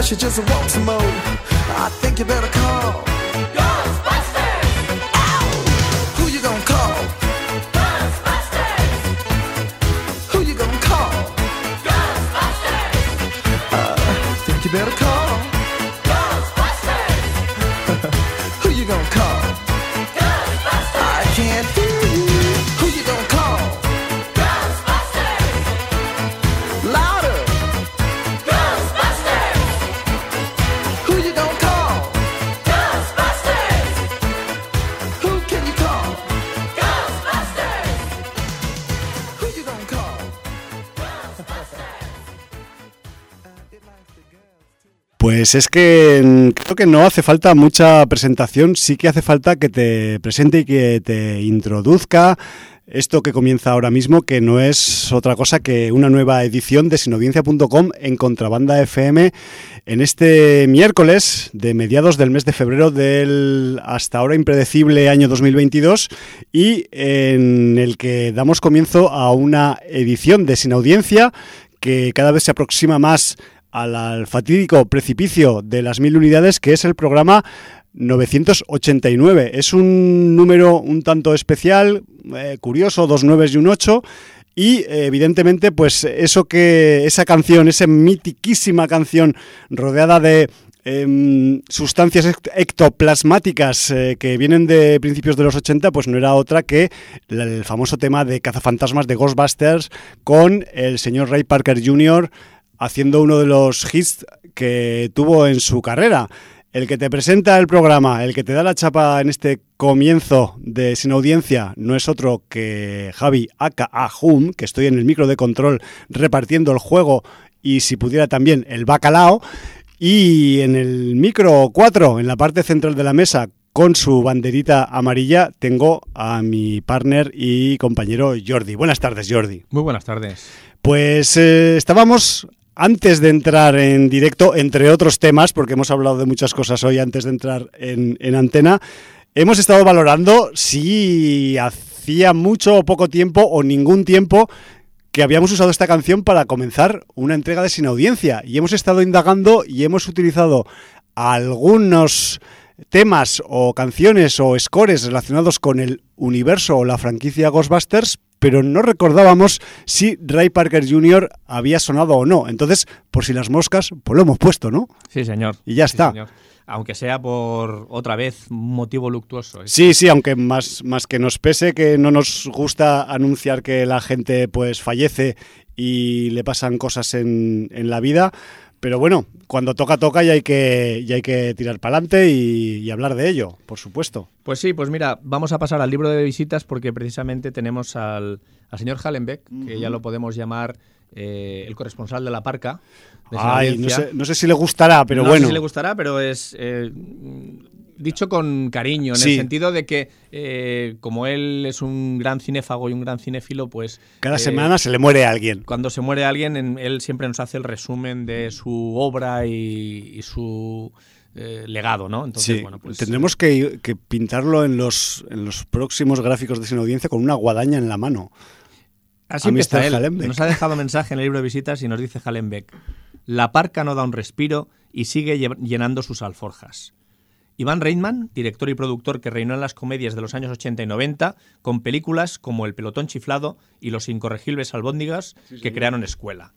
unless you just want some more, I think you better call. Ow! Who you gonna call? Who you gonna call? I uh, think you better call. Pues es que mm, creo que no hace falta mucha presentación, sí que hace falta que te presente y que te introduzca esto que comienza ahora mismo, que no es otra cosa que una nueva edición de sinaudiencia.com en Contrabanda FM en este miércoles de mediados del mes de febrero del hasta ahora impredecible año 2022 y en el que damos comienzo a una edición de Sin Audiencia que cada vez se aproxima más al, al fatídico precipicio de las mil unidades, que es el programa 989. Es un número un tanto especial, eh, curioso, dos nueves y un ocho. Y eh, evidentemente, pues eso que esa canción, esa mitiquísima canción rodeada de em, sustancias ect- ectoplasmáticas eh, que vienen de principios de los 80, pues no era otra que el famoso tema de cazafantasmas de Ghostbusters con el señor Ray Parker Jr. haciendo uno de los hits que tuvo en su carrera. El que te presenta el programa, el que te da la chapa en este comienzo de Sin Audiencia, no es otro que Javi aka Hum, que estoy en el micro de control repartiendo el juego y si pudiera también el bacalao. Y en el micro 4, en la parte central de la mesa, con su banderita amarilla, tengo a mi partner y compañero Jordi. Buenas tardes, Jordi. Muy buenas tardes. Pues eh, estábamos antes de entrar en directo, entre otros temas, porque hemos hablado de muchas cosas hoy antes de entrar en, en antena, hemos estado valorando si hacía mucho o poco tiempo o ningún tiempo que habíamos usado esta canción para comenzar una entrega de sin audiencia. Y hemos estado indagando y hemos utilizado algunos temas o canciones o scores relacionados con el universo o la franquicia Ghostbusters, pero no recordábamos si Ray Parker Jr. había sonado o no. Entonces, por si las moscas, pues lo hemos puesto, ¿no? Sí, señor. Y ya Sí, está. señor. Aunque sea por otra vez un motivo luctuoso. ¿eh? Sí, sí, aunque más, más que nos pese que no nos gusta anunciar que la gente pues fallece y le pasan cosas en, en la vida, pero bueno, cuando toca, toca y hay que, y hay que tirar para adelante y, y hablar de ello, por supuesto. Pues sí, pues mira, vamos a pasar al libro de visitas porque precisamente tenemos al, al señor Hallenbeck, que ya lo podemos llamar eh, el corresponsal de la parca. de Ay, no sé, no sé si le gustará, pero no bueno. sé si le gustará, pero es eh, dicho con cariño, en Sí. el sentido de que eh, como él es un gran cinéfago y un gran cinéfilo, pues Cada eh, semana se le muere a alguien. cuando se muere alguien, en- él siempre nos hace el resumen de su obra y, y su eh, legado, ¿no? Entonces, Sí, bueno, pues tendremos que, que pintarlo en los, en los próximos gráficos de Sin Audiencia con una guadaña en la mano. Así a empieza él. Hallenbeck. Nos ha dejado mensaje en el libro de visitas y nos dice Hallenbeck. La parca no da un respiro y sigue lle- llenando sus alforjas. Iván Reitman, director y productor que reinó en las comedias de los años 80 y 90, con películas como El pelotón chiflado y Los incorregibles albóndigas que crearon escuela.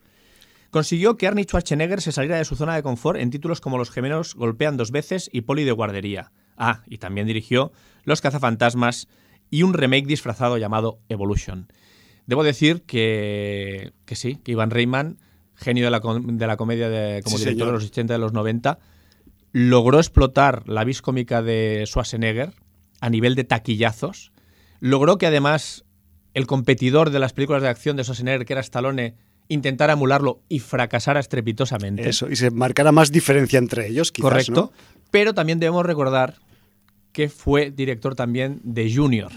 Consiguió que Arnie Schwarzenegger se saliera de su zona de confort en títulos como Los gemelos golpean dos veces y Poli de guardería. Ah, y también dirigió Los cazafantasmas y un remake disfrazado llamado Evolution. Debo decir que, que sí, que Iván Reitman, genio de la, com- de la comedia de, como Sí, director señor. de los 80 y de los 90, logró explotar la vis cómica de Schwarzenegger a nivel de taquillazos. Logró que además el competidor de las películas de acción de Schwarzenegger, que era Stallone, intentara emularlo y fracasara estrepitosamente. Eso, y se marcará más diferencia entre ellos, quizás, Correcto. ¿no? Pero también debemos recordar que fue director también de Junior.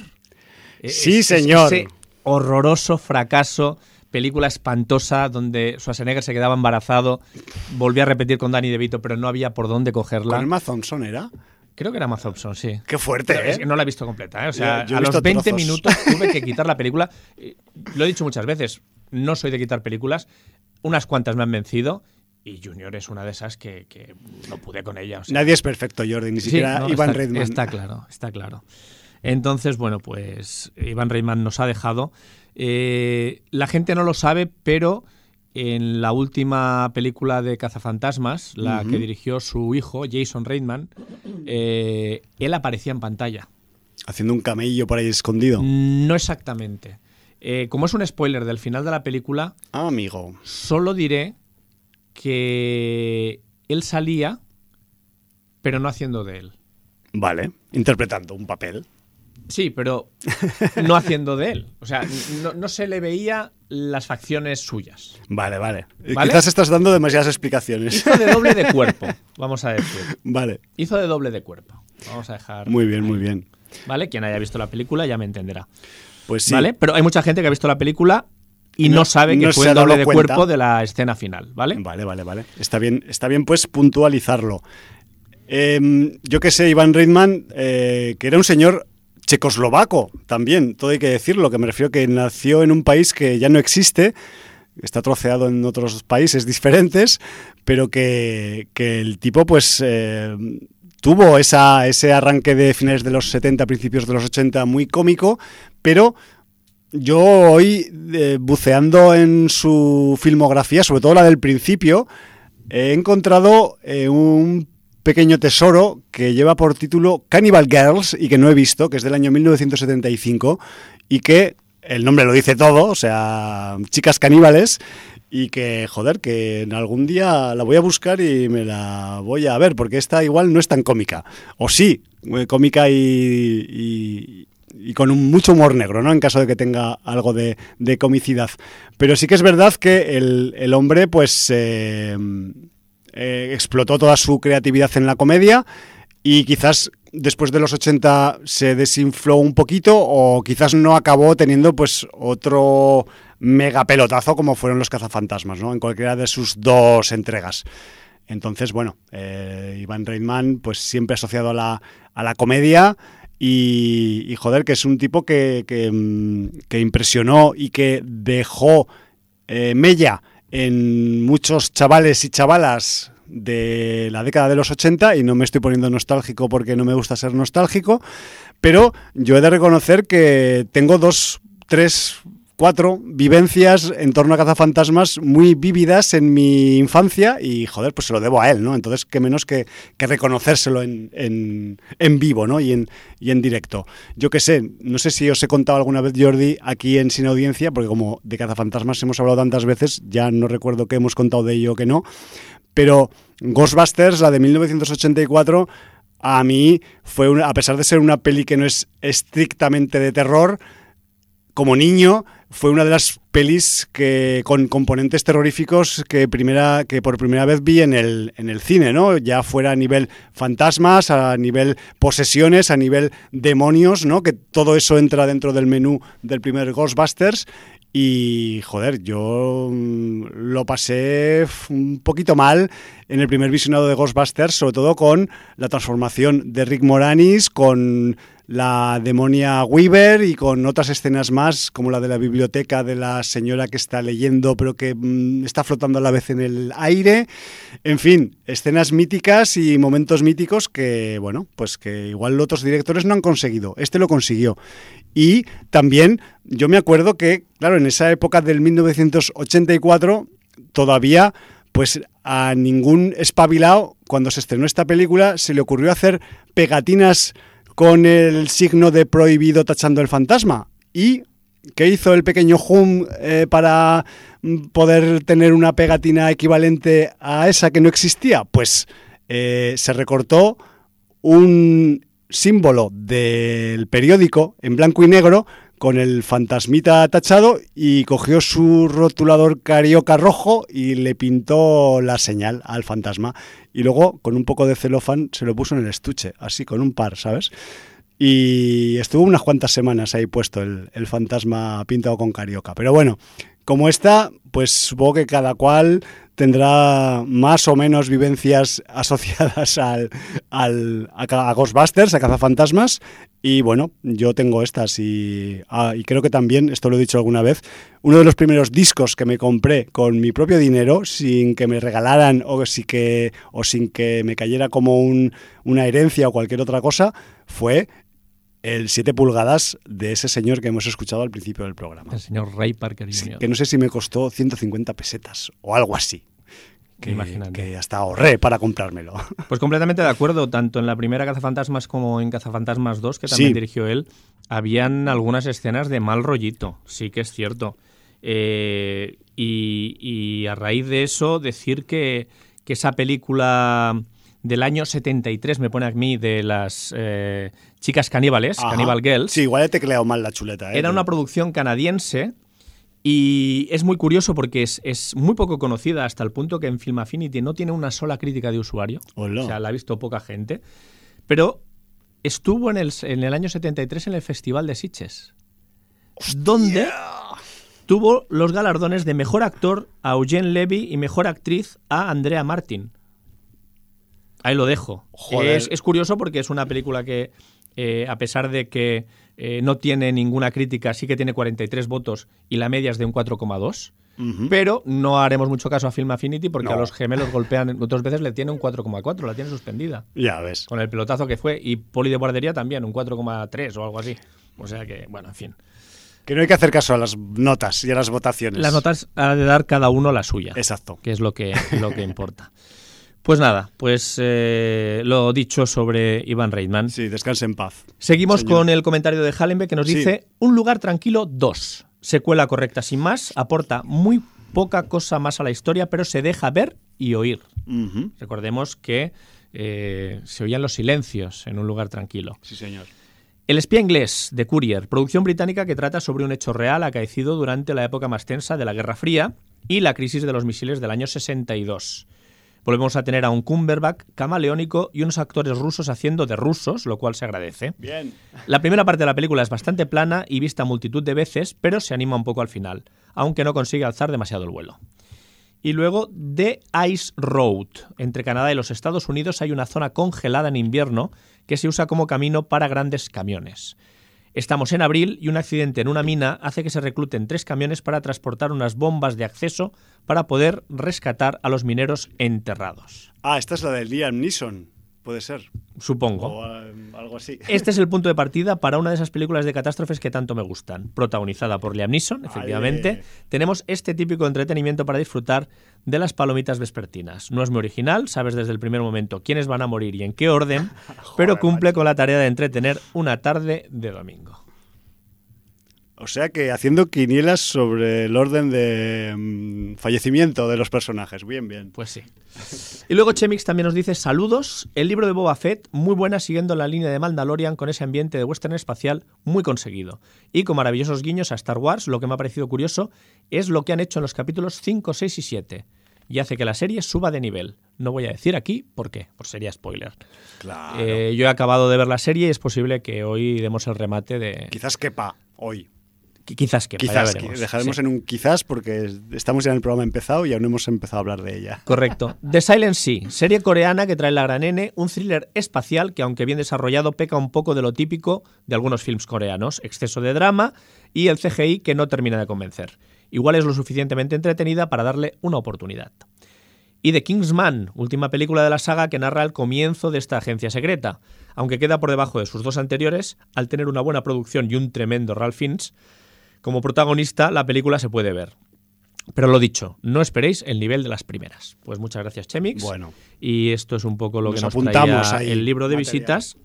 Sí, señor. Ese horroroso fracaso, película espantosa donde Schwarzenegger se quedaba embarazado, volvió a repetir con Danny DeVito, pero no había por dónde cogerla. Con Thompson era. Creo que era Emma Thompson, sí. Qué fuerte, es ¿eh? que no la he visto completa, ¿eh? O sea, Yo- yo he a los 20 trozos. minutos tuve que quitar la película. Lo he dicho muchas veces, no soy de quitar películas. Unas cuantas me han vencido y Junior es una de esas que, que no pude con ella. o sea, Nadie es perfecto, Jordi, ni Sí, siquiera no, Iván está, Reitman. Está claro, está claro. Entonces, bueno, pues Iván Reitman nos ha dejado. Eh, la gente no lo sabe, pero en la última película de Cazafantasmas, la que dirigió su hijo, Jason Reitman, eh, él aparecía en pantalla. Haciendo un camello por ahí escondido. No exactamente. Eh, como es un spoiler del final de la película, Ah, amigo. solo diré que él salía, pero no haciendo de él. Vale. Interpretando un papel. Sí, pero no haciendo de él. O sea, no, no se le veía las facciones suyas. Vale, vale. ¿Vale? Quizás estás dando demasiadas explicaciones. Hizo de doble de cuerpo, vamos a decir. vale. Hizo de doble de cuerpo. Vamos a dejar. Muy bien, muy bien. ¿Vale? Quien haya visto la película ya me entenderá. Pues sí. ¿Vale? Pero hay mucha gente que ha visto la película y no, No- sabe que no fue el doble de cuenta. cuerpo de la escena final, ¿vale? Vale, vale, vale. Está bien, está bien pues puntualizarlo. Em, yo que sé, Iván Reitman, eh, que era un señor checoslovaco también, todo hay que decirlo, que me refiero que nació en un país que ya no existe, está troceado en otros países diferentes, pero que, el tipo pues eh, tuvo ese arranque de finales de los 70, principios de los 80 muy cómico, pero yo hoy, eh, buceando en su filmografía, sobre todo la del principio, he encontrado eh, un pequeño tesoro que lleva por título Cannibal Girls y que no he visto, que es del año 1975 y que el nombre lo dice todo, o sea, chicas caníbales y que, joder, que algún día la voy a buscar y me la voy a ver, porque esta igual no es tan cómica. O sí, eh, cómica y, y- y con un mucho humor negro, ¿no? En caso de que tenga algo de, de comicidad. Pero sí que es verdad que el, el hombre, pues, eh, eh, explotó toda su creatividad en la comedia y quizás después de los 80 se desinfló un poquito o quizás no acabó teniendo pues otro mega pelotazo como fueron los cazafantasmas, ¿no? En cualquiera de sus dos entregas. Entonces, bueno, eh, Iván Reitman, pues siempre asociado a la, a la comedia y, y, joder, que es un tipo que, que, mm, impresionó y que dejó eh, mella en muchos chavales y chavalas de la década de los 80 y no me estoy poniendo nostálgico porque no me gusta ser nostálgico, pero yo he de reconocer que tengo dos, tres cuatro vivencias en torno a cazafantasmas muy vívidas en mi infancia y, joder, pues se lo debo a él, ¿no? Entonces, qué menos que, que reconocérselo en, en, en, vivo, ¿no? Y en, directo. Yo qué sé, no sé si os he contado alguna vez, Jordi, aquí en Sin Audiencia, porque como de cazafantasmas hemos hablado tantas veces, ya no recuerdo que hemos contado de ello o que no, pero Ghostbusters, la de 1984, a mí fue, a pesar de ser una peli que no es estrictamente de terror, como niño fue una de las pelis que con componentes terroríficos que primera que por primera vez vi en el en el cine, ¿no? Ya fuera a nivel fantasmas, a nivel posesiones, a nivel demonios, ¿no? Que todo eso entra dentro del menú del primer Ghostbusters y joder, yo mm, lo pasé un poquito mal en el primer visionado de Ghostbusters, sobre todo con la transformación de Rick Moranis, con la demonia Weaver y con otras escenas más, como la de la biblioteca de la señora que está leyendo pero que mmm, está flotando a la vez en el aire. En fin, escenas míticas y momentos míticos que, bueno, pues que igual otros directores no han conseguido. Este lo consiguió. Y también yo me acuerdo que, claro, en esa época del 1984 todavía pues a ningún espabilado, cuando se estrenó esta película, se le ocurrió hacer pegatinas con el signo de prohibido tachando el fantasma. ¿Y qué hizo el pequeño Hum eh, para poder tener una pegatina equivalente a esa que no existía? Pues eh, se recortó un símbolo del periódico en blanco y negro con el fantasmita tachado y cogió su rotulador carioca rojo y le pintó la señal al fantasma. Y luego, con un poco de celofán, se lo puso en el estuche, así, con un par, ¿sabes? Y estuvo unas cuantas semanas ahí puesto el, el fantasma pintado con carioca. Pero bueno, como esta, pues supongo que cada cual tendrá más o menos vivencias asociadas al, al, a, Ghostbusters, a Cazafantasmas. Y bueno, yo tengo estas y, ah, y, creo que también, esto lo he dicho alguna vez, uno de los primeros discos que me compré con mi propio dinero, sin que me regalaran o, si que, o sin que me cayera como un, una herencia o cualquier otra cosa, fue el 7 pulgadas de ese señor que hemos escuchado al principio del programa. El señor Ray Parker Jr. Sí, que no sé si me costó 150 pesetas o algo así. Que, que, hasta ahorré para comprármelo. Pues completamente de acuerdo, tanto en la primera Cazafantasmas como en Cazafantasmas 2, que también sí. dirigió él, habían algunas escenas de mal rollito, sí que es cierto. Eh, y, y, a raíz de eso, decir que, que esa película del año 73, me pone a mí, de las eh, chicas caníbales, Ajá. Cannibal Girls. Sí, igual he tecleado mal la chuleta. ¿eh? Era una producción canadiense y es muy curioso porque es, es, muy poco conocida hasta el punto que en Film Affinity no tiene una sola crítica de usuario. Hola. O sea, la ha visto poca gente. Pero estuvo en el, en el año 73 en el Festival de Sitges. Hostia. Donde tuvo los galardones de mejor actor a Eugene Levy y mejor actriz a Andrea Martin. Ahí lo dejo. Es, es, curioso porque es una película que, eh, a pesar de que eh, no tiene ninguna crítica, sí que tiene 43 votos y la media es de un 4,2. Uh -huh. Pero no haremos mucho caso a Film Affinity porque no. a los gemelos golpean otras veces le tiene un 4,4, la tiene suspendida. Ya ves. Con el pelotazo que fue. Y Poli de Guardería también, un 4,3 o algo así. O sea que, bueno, en fin. Que no hay que hacer caso a las notas y a las votaciones. Las notas ha de dar cada uno la suya. Exacto. Que es lo que, lo que importa. Pues nada, pues eh, lo dicho sobre Ivan Reitman. Sí, descanse en paz. Seguimos señor. con el comentario de Hallenbeck que nos dice. Un lugar tranquilo 2. Secuela correcta sin más, aporta muy poca cosa más a la historia, pero se deja ver y oír. Uh -huh. Recordemos que eh, se oían los silencios en un lugar tranquilo. Sí, señor. El espía inglés de Courier, producción británica que trata sobre un hecho real acaecido durante la época más tensa de la Guerra Fría y la crisis de los misiles del año 62. Volvemos a tener a un Cumberbatch camaleónico y unos actores rusos haciendo de rusos, lo cual se agradece. Bien. La primera parte de la película es bastante plana y vista multitud de veces, pero se anima un poco al final, aunque no consigue alzar demasiado el vuelo. Y luego The Ice Road. Entre Canadá y los Estados Unidos hay una zona congelada en invierno que se usa como camino para grandes camiones. Estamos en abril y un accidente en una mina hace que se recluten tres camiones para transportar unas bombas de acceso para poder rescatar a los mineros enterrados. Ah, esta es la de Liam Neeson, puede ser. Supongo. O eh, algo así. Este es el punto de partida para una de esas películas de catástrofes que tanto me gustan. Protagonizada por Liam Neeson, efectivamente. Ale. Tenemos este típico entretenimiento para disfrutar de las palomitas vespertinas. No es muy original, sabes desde el primer momento quiénes van a morir y en qué orden, pero cumple con la tarea de entretener una tarde de domingo. O sea que haciendo quinielas sobre el orden de mm, fallecimiento de los personajes. Bien, bien. Pues sí. Y luego Chemix también nos dice saludos. El libro de Boba Fett, muy buena siguiendo la línea de Mandalorian con ese ambiente de western espacial muy conseguido. Y con maravillosos guiños a Star Wars, lo que me ha parecido curioso es lo que han hecho en los capítulos 5, 6 y 7. Y hace que la serie suba de nivel. No voy a decir aquí por qué, por sería spoiler. Claro. Eh, yo he acabado de ver la serie y es posible que hoy demos el remate de... Quizás quepa hoy. Qui- Quizás que Quizás, dejaremos Sí. en un quizás porque estamos ya en el programa empezado y aún no hemos empezado a hablar de ella. Correcto. The Silent Sea, serie coreana que trae la gran N, un thriller espacial que, aunque bien desarrollado, peca un poco de lo típico de algunos films coreanos: exceso de drama y el CGI que no termina de convencer. Igual es lo suficientemente entretenida para darle una oportunidad. Y The Kingsman, última película de la saga que narra el comienzo de esta agencia secreta. Aunque queda por debajo de sus dos anteriores, al tener una buena producción y un tremendo Ralph Fiennes, como protagonista, la película se puede ver. Pero lo dicho, no esperéis el nivel de las primeras. Pues muchas gracias, Chemix. Bueno. Y esto es un poco lo Nos que nos apuntamos traía ahí el libro de material. visitas.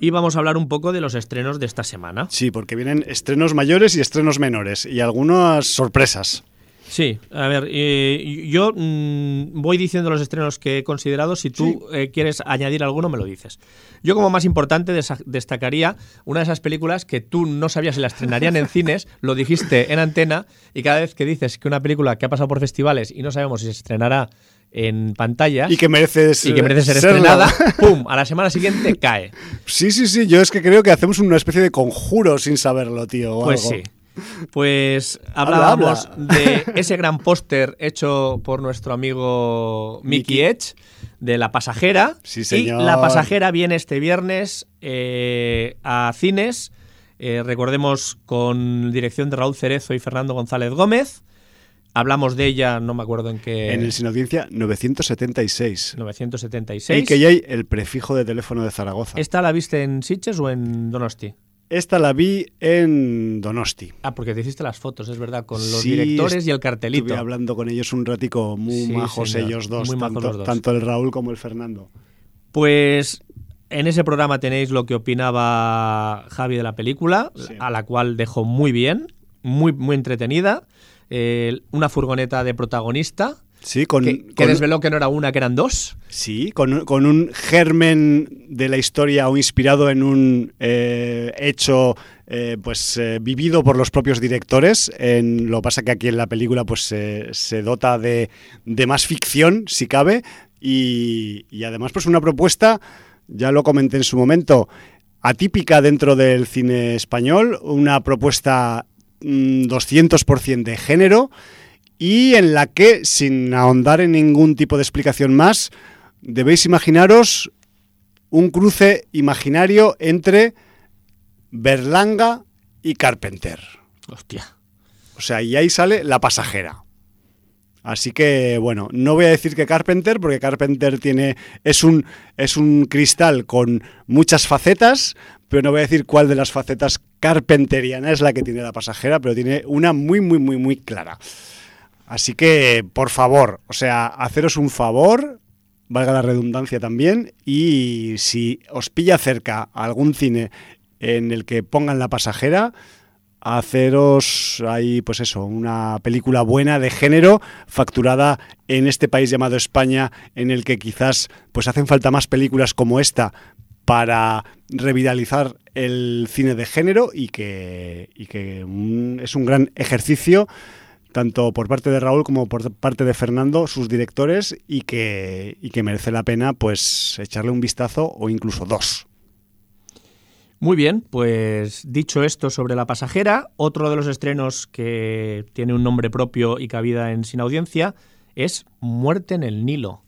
Y vamos a hablar un poco de los estrenos de esta semana. Sí, porque vienen estrenos mayores y estrenos menores y algunas sorpresas. Sí, a ver, eh, yo mm, voy diciendo los estrenos que he considerado. Si tú eh, quieres añadir alguno, me lo dices. Yo, como más importante, destacaría una de esas películas que tú no sabías si la estrenarían en cines, lo dijiste en antena, y cada vez que dices que una película que ha pasado por festivales y no sabemos si se estrenará en pantalla Y que mereces y que merece ser estrenada, ¡pum! A la semana siguiente cae. Sí, sí, sí. Yo es que creo que hacemos una especie de conjuro sin saberlo, tío. o Pues algo. sí. Pues Habla, hablábamos habla. de ese gran póster hecho por nuestro amigo Mickey Mickey. Edge de La Pasajera. Sí, señor. Y La Pasajera viene este viernes eh, a cines. eh, recordemos con dirección de Raúl Cerezo y Fernando González Gómez. Hablamos de ella, no me acuerdo en qué. En el Sin Audiencia 976. 976. Y que ya hay el prefijo de teléfono de Zaragoza. ¿Esta la viste en Sitges o en Donosti? Esta la vi en Donosti. Ah, porque te hiciste las fotos, es verdad, con los Sí, directores y el cartelito. Estuve hablando con ellos un ratico, muy Sí, majos señor, ellos dos, muy majos tanto, los dos. tanto el Raúl como el Fernando. Pues en ese programa tenéis lo que opinaba Javi de la película, Sí. a la cual dejó muy bien, muy, muy entretenida. Eh, una furgoneta de protagonista Sí, con, que, que desveló que no era una, que eran dos. Sí, con, un- germen de la historia o inspirado en un eh, hecho eh, pues eh, vivido por los propios directores. En, lo pasa que aquí en la película pues se dota de, de más ficción, si cabe, y, y además pues una propuesta, ya lo comenté en su momento, atípica dentro del cine español, una propuesta mm, 200% de género y en la que, sin ahondar en ningún tipo de explicación más, debéis imaginaros un cruce imaginario entre Berlanga y Carpenter. Hostia. O sea, y ahí sale la pasajera. Así que, bueno, no voy a decir que Carpenter, porque Carpenter tiene. es un, es un cristal con muchas facetas, pero no voy a decir cuál de las facetas carpenteriana es la que tiene la pasajera, pero tiene una muy, muy, muy, muy clara. Así que, por favor, o sea, haceros un favor, valga la redundancia también, y si os pilla cerca algún cine en el que pongan la pasajera, haceros ahí, pues eso, una película buena de género, facturada en este país llamado España, en el que quizás pues hacen falta más películas como esta para revitalizar el cine de género y que, y que mm, es un gran ejercicio tanto por parte de Raúl como por parte de Fernando, sus directores, y que, y que merece la pena pues echarle un vistazo o incluso dos. Muy bien, pues dicho esto sobre la pasajera, otro de los estrenos que tiene un nombre propio y cabida en Sin Audiencia es Muerte en el Nilo.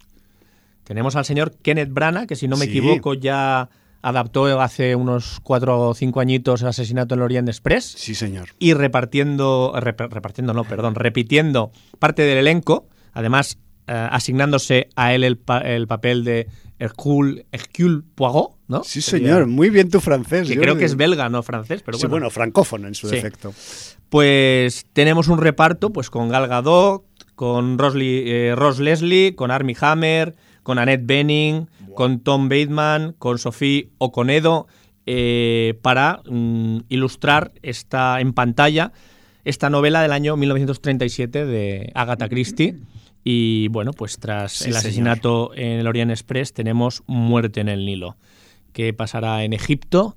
Tenemos al señor Kenneth Branagh, que si no me Sí. equivoco ya adaptó hace unos cuatro o cinco añitos el asesinato en el Orient Express Sí, señor. y repartiendo, rep- repartiendo no, perdón, repitiendo parte del elenco, además eh, asignándose a él el, pa- el papel de Hercule, Hercule Poirot, ¿no? Sí, Sería- señor. Muy bien tu francés. Que Yo- creo que es belga, no francés, pero sí, bueno. bueno, francófono en su Sí. defecto. Pues tenemos un reparto pues con Gal Gadot, con Rosli- eh, Ross Leslie, con Armie Hammer, con Annette Bening, con Tom Bateman, con Sophie Oconedo, eh, para mm, ilustrar esta en pantalla esta novela del año 1937 de Agatha Christie. Y bueno, pues tras Sí, el señor. asesinato en el Orient Express tenemos Muerte en el Nilo. ¿Qué pasará en Egipto?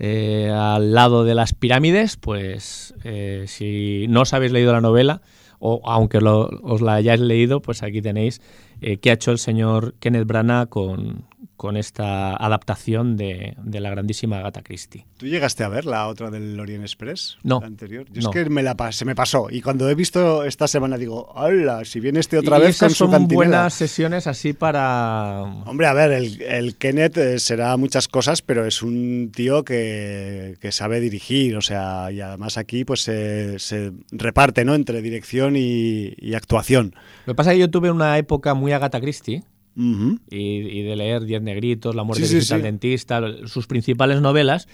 eh, al lado de las pirámides, pues eh, si no os habéis leído la novela, o aunque lo- os la hayáis leído, pues aquí tenéis eh, qué ha hecho el señor Kenneth Branagh con, con esta adaptación de, de la grandísima Agatha Christie. ¿Tú llegaste a ver la otra del Orient Express? No. La anterior. Yo No. es que me la se me pasó. Y cuando he visto esta semana digo, ¡hala! Si viene este otra Y vez esas con su son cantinela". buenas sesiones así para... Hombre, a ver, el, el Kenneth eh, será muchas cosas, pero es un tío que, que sabe dirigir, o sea, y además aquí pues se, se reparte, ¿no? Entre dirección y, y actuación. Lo que pasa es que yo tuve una época muy Agatha Christie, Y, y de leer Diez Negritos, La muerte Sí, de sí, dentista, sus principales novelas.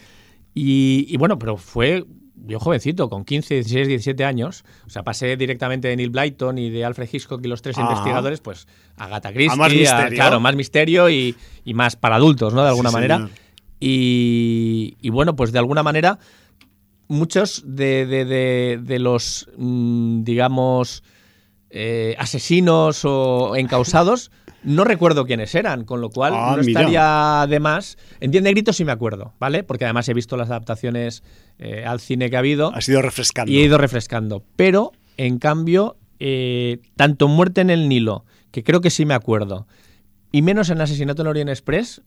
Y, y bueno, pero fue yo jovencito, con 15, 16, 17 años. O sea, pasé directamente de Neil Blyton y de Alfred Hitchcock y los tres Ah. investigadores, pues a Agatha Christie. A más misterio. claro, más misterio y, y más para adultos, ¿no? De alguna manera. Y, y bueno, pues de alguna manera, muchos de, de- de- de los, mm, digamos, eh, asesinos o encausados, no recuerdo quiénes eran, con lo cual Ah, no mira. estaría de más. En Diez Negritos sí me acuerdo, ¿vale? Porque además he visto las adaptaciones eh, al cine que ha habido Ha sido refrescando. y he ido refrescando. Pero, en cambio, eh, tanto Muerte en el Nilo, que creo que sí me acuerdo, y menos en Asesinato en Orient Express,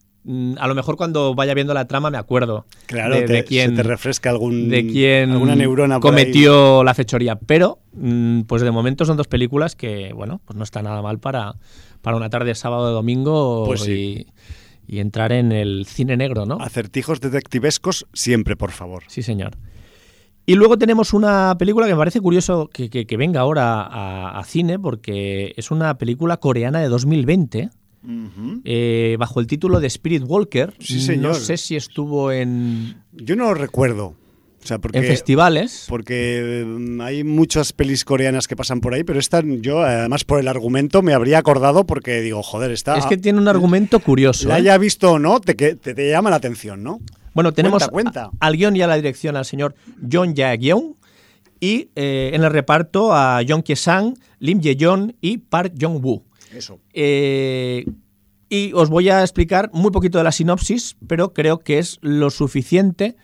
a lo mejor cuando vaya viendo la trama me acuerdo Claro, de, te, de quién, se te refresca algún, de quién alguna neurona ahí. cometió la fechoría. Pero, mm, pues de momento son dos películas que, bueno, pues no está nada mal para, para una tarde de sábado o domingo Pues sí. y, y entrar en el cine negro, ¿no? Acertijos detectivescos siempre, por favor. Sí, señor. Y luego tenemos una película que me parece curioso que, que- que venga ahora a, a cine, porque es una película coreana de 2020, eh, bajo el título de Spirit Walker. Sí, señor. No sé si estuvo en, Yo no lo recuerdo. O sea, porque, en festivales. porque mm, hay muchas pelis coreanas que pasan por ahí, pero esta yo, además por el argumento, me habría acordado porque digo, joder, está... Es que tiene un argumento curioso. La ¿eh? haya visto o no, te, te, te llama la atención, ¿no? Bueno, tenemos Cuenta, al guion y a la dirección al señor John Jae-yeon y eh, en el reparto a Jong Kye-sang, Lim Ye-yeon y Park Jong-woo. Eso. Eh, y os voy a explicar muy poquito de la sinopsis, pero creo que es lo suficiente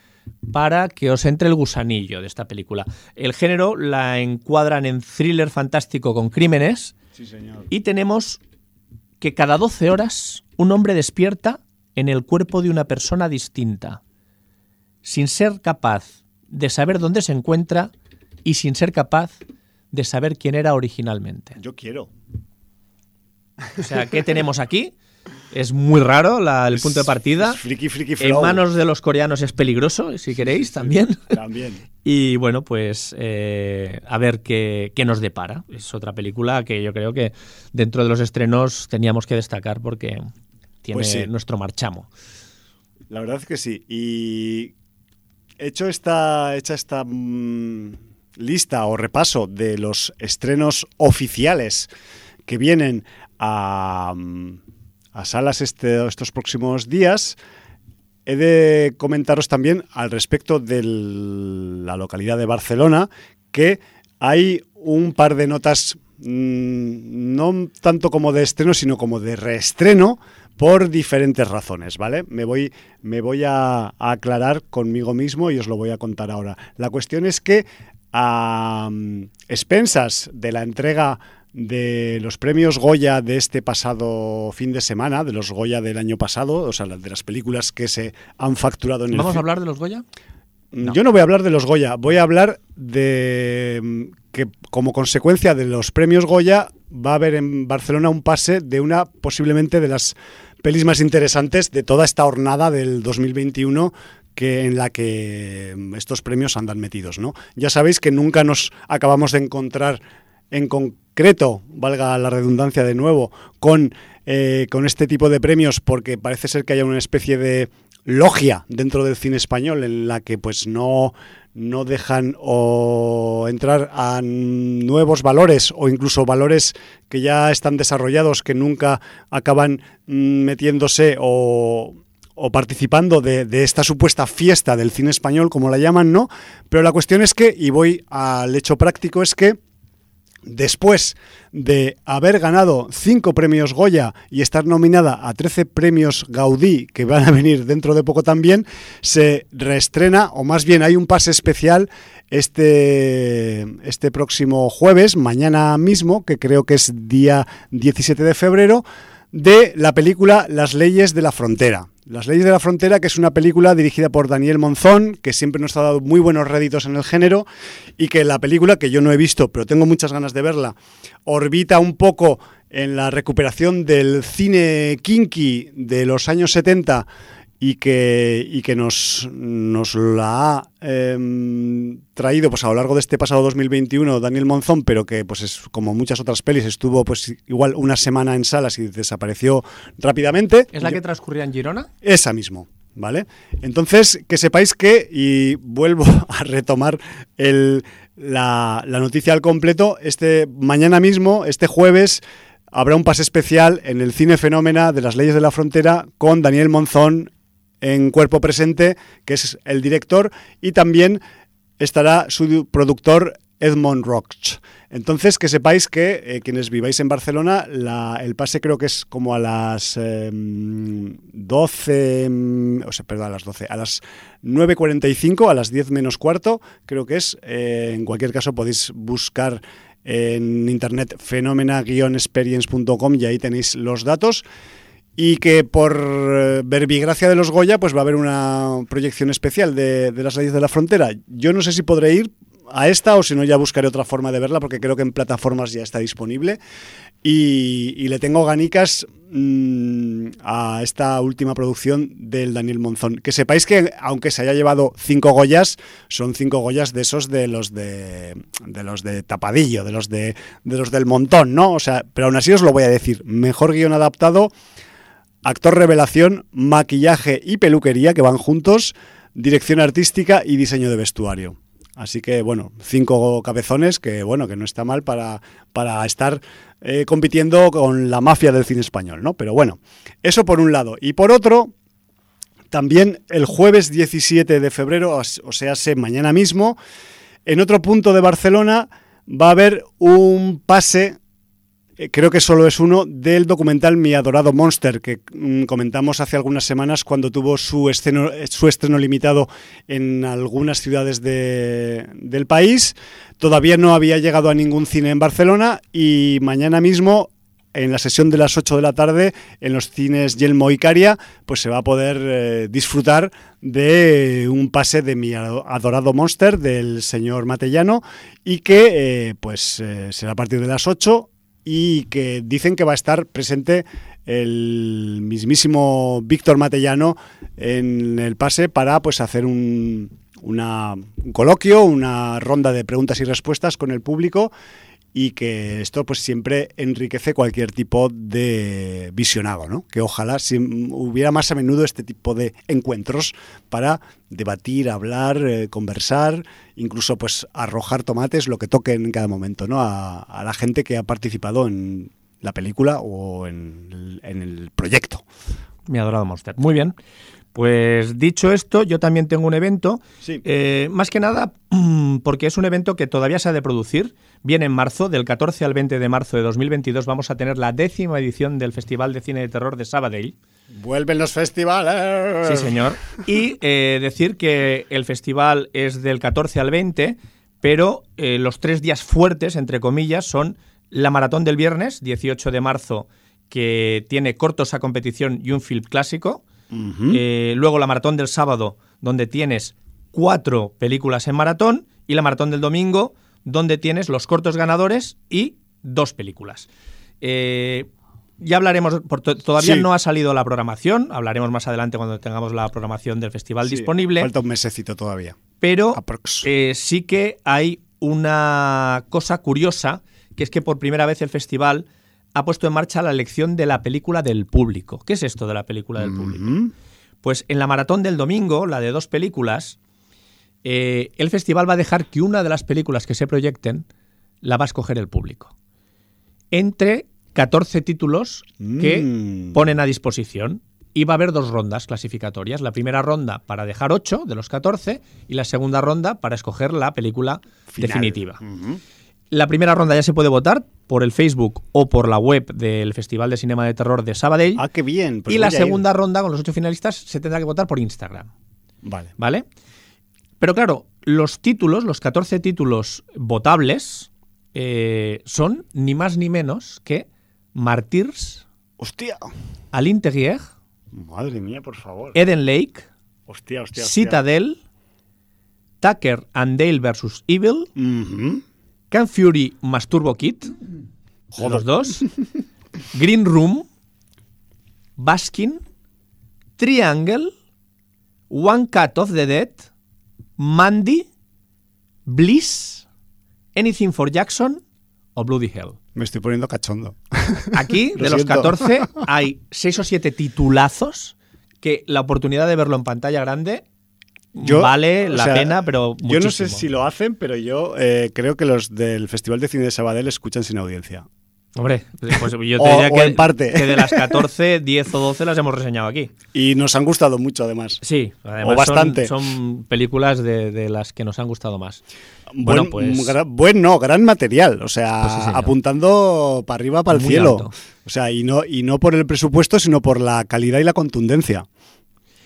para que os entre el gusanillo de esta película. El género la encuadran en thriller fantástico con crímenes Sí, señor. y tenemos que cada 12 horas un hombre despierta en el cuerpo de una persona distinta, sin ser capaz de saber dónde se encuentra y sin ser capaz de saber quién era originalmente. Yo quiero. O sea, ¿qué tenemos aquí? Es muy raro la- el punto de partida. Es friki, friki, En flow. manos de los coreanos es peligroso, si queréis, también. También. Y bueno, pues eh, a ver qué, qué nos depara. Es otra película que yo creo que dentro de los estrenos teníamos que destacar porque tiene Pues sí. nuestro marchamo. La verdad es que sí. Y hecho esta, hecha esta mm, lista o repaso de los estrenos oficiales que vienen a, salas este- estos próximos días, he de comentaros también al respecto de la localidad de Barcelona que hay un par de notas mm, no tanto como de estreno, sino como de reestreno por diferentes razones, ¿vale? Me voy, me voy a, aclarar conmigo mismo y os lo voy a contar ahora. La cuestión es que a expensas de la entrega de los premios Goya de este pasado fin de semana, de los Goya del año pasado, o sea, de las películas que se han facturado en el ¿Vamos a hablar de los Goya? Mm, Yo no voy a hablar de los Goya, voy a hablar de mm, que como consecuencia de los premios Goya va a haber en Barcelona un pase de una posiblemente de las pelis más interesantes de toda esta jornada del 2021 que en la que mm, estos premios andan metidos, ¿no? Ya sabéis que nunca nos acabamos de encontrar en concreto, valga la redundancia de nuevo, con, eh, con este tipo de premios porque parece ser que haya una especie de logia dentro del cine español en la que pues no no dejan entrar a nuevos valores o incluso valores que ya están desarrollados que nunca acaban mm, metiéndose o, o participando de, esta supuesta fiesta del cine español, como la llaman, ¿no? Pero la cuestión es que, y voy al hecho práctico, es que después de haber ganado cinco premios Goya y estar nominada a 13 premios Gaudí, que van a venir dentro de poco también, se reestrena, o más bien hay un pase especial este, este próximo jueves, mañana mismo, que creo que es día 17 de febrero, de la película Las leyes de la frontera. Las leyes de la frontera, que es una película dirigida por Daniel Monzón, que siempre nos ha dado muy buenos réditos en el género, y que la película, que yo no he visto, pero tengo muchas ganas de verla, orbita un poco en la recuperación del cine kinky de los años 70 y que, y que nos, nos la ha eh, traído pues a lo largo de este pasado 2021 Daniel Monzón, pero que pues es como muchas otras pelis estuvo pues igual una semana en salas y desapareció rápidamente. ¿Es la que transcurría en Girona? Esa mismo. ¿Vale? Entonces, que sepáis que, y vuelvo a retomar el, la, la noticia al completo, este mañana mismo, este jueves, habrá un pase especial en el Cine Fenómena de las Leyes de la Frontera con Daniel Monzón en cuerpo presente, que es el director, y también estará su productor Edmond Roch. Entonces, que sepáis que eh, quienes viváis en Barcelona, la, el pase creo que es como a las eh, 12, o sea, perdón, a las 12, a las 9.45, a las 10 menos cuarto, creo que es. Eh, en cualquier caso, podéis buscar en internet fenomena-experience.com y ahí tenéis los datos y que por eh, verbigracia de los Goya pues va a haber una proyección especial de, las leyes de la frontera. Yo no sé si podré ir a esta o si no ya buscaré otra forma de verla porque creo que en plataformas ya está disponible y, y le tengo ganicas mmm, a esta última producción del Daniel Monzón. Que sepáis que aunque se haya llevado cinco Goyas, son cinco Goyas de esos de los de, de los de tapadillo, de los de, de los del montón, ¿no? O sea, pero aún así os lo voy a decir, mejor guion adaptado actor revelación, maquillaje y peluquería que van juntos, dirección artística y diseño de vestuario. Así que bueno, cinco cabezones que bueno, que no está mal para, para estar eh, compitiendo con la mafia del cine español, ¿no? Pero bueno, eso por un lado. Y por otro, también el jueves 17 de febrero, o sea, mañana mismo, en otro punto de Barcelona va a haber un pase creo que solo es uno del documental Mi adorado Monster, que mm, comentamos hace algunas semanas cuando tuvo su estreno, su estreno limitado en algunas ciudades de, del país. Todavía no había llegado a ningún cine en Barcelona y mañana mismo en la sesión de las 8 de la tarde en los cines Yelmo y Caria, pues se va a poder eh, disfrutar de un pase de mi adorado Monster del señor Matellano y que eh, pues eh, será a partir de las 8 y que dicen que va a estar presente el mismísimo Víctor Matellano en el pase para pues hacer un, una, un coloquio, una ronda de preguntas y respuestas con el público y que esto pues siempre enriquece cualquier tipo de visionado, ¿no? Que ojalá si hubiera más a menudo este tipo de encuentros para debatir, hablar, eh, conversar, incluso pues arrojar tomates, lo que toque en cada momento, ¿no? A, la gente que ha participado en la película o en el, en el proyecto. Mi adorado Monster. Muy bien. Pues dicho esto, yo también tengo un evento, Sí. eh, más que nada porque es un evento que todavía se ha de producir. Viene en marzo, del 14 al 20 de marzo de 2022 vamos a tener la décima edición del Festival de Cine de Terror de Sabadell. Vuelven los festivales. Sí, señor. Y eh, decir que el festival es del 14 al 20, pero eh, los tres días fuertes, entre comillas, son la maratón del viernes, 18 de marzo, que tiene cortos a competición y un film clásico. Uh -huh. Eh, luego la maratón del sábado, donde tienes cuatro películas en maratón, y la maratón del domingo, donde tienes los cortos ganadores y dos películas. Eh, ya hablaremos, todavía Sí. no ha salido la programación, hablaremos más adelante cuando tengamos la programación del festival Sí, disponible, Falta un mesecito todavía. pero eh, sí que hay una cosa curiosa, que es que por primera vez el festival ha puesto en marcha la elección de la película del público. ¿Qué es esto de la película del público? Ujú. Pues en la maratón del domingo, la de dos películas, eh, el festival va a dejar que una de las películas que se proyecten la va a escoger el público. Entre 14 títulos que Mm. ponen a disposición. Y va a haber dos rondas clasificatorias. La primera ronda para dejar 8 de los 14 y la segunda ronda para escoger la película Final. definitiva. Ujú. La primera ronda ya se puede votar por el Facebook o por la web del Festival de Cinema de Terror de Sabadell. Ah, qué bien. pues y la ir. segunda ronda con los ocho finalistas se tendrá que votar por Instagram. Vale. ¿Vale? Pero claro, los títulos, los 14 títulos votables, eh, son ni más ni menos que Martyrs, Hostia. Al Interieur, Madre mía, por favor. Eden Lake, Hostia, hostia, hostia. Citadel, Tucker and Dale vs. Evil. Can Fury Masturbo Kit, Joder. los dos, Green Room, Baskin, Triangle, One Cut of the Dead, Mandy, Bliss, Anything for Jackson o Bloody Hell. Me estoy poniendo cachondo. Aquí, Lo de los siento. 14, hay 6 o 7 titulazos que la oportunidad de verlo en pantalla grande vale o la sea, pena, pero Yo no sé si lo hacen, pero yo eh, creo que los del Festival de Cine de Sabadell escuchan sin audiencia. Hombre, pues yo te O- diría o que, en parte. que de las 14, 10 o 12 las hemos reseñado aquí. Y nos han gustado mucho, además. Sí, además O bastante. Son, son películas de, de las que nos han gustado más. Bueno, Buen, pues- gra- buen, no, gran material. O sea, Pues sí, apuntando para arriba, para el Muy cielo. alto. O sea, y no, y no por el presupuesto, sino por la calidad y la contundencia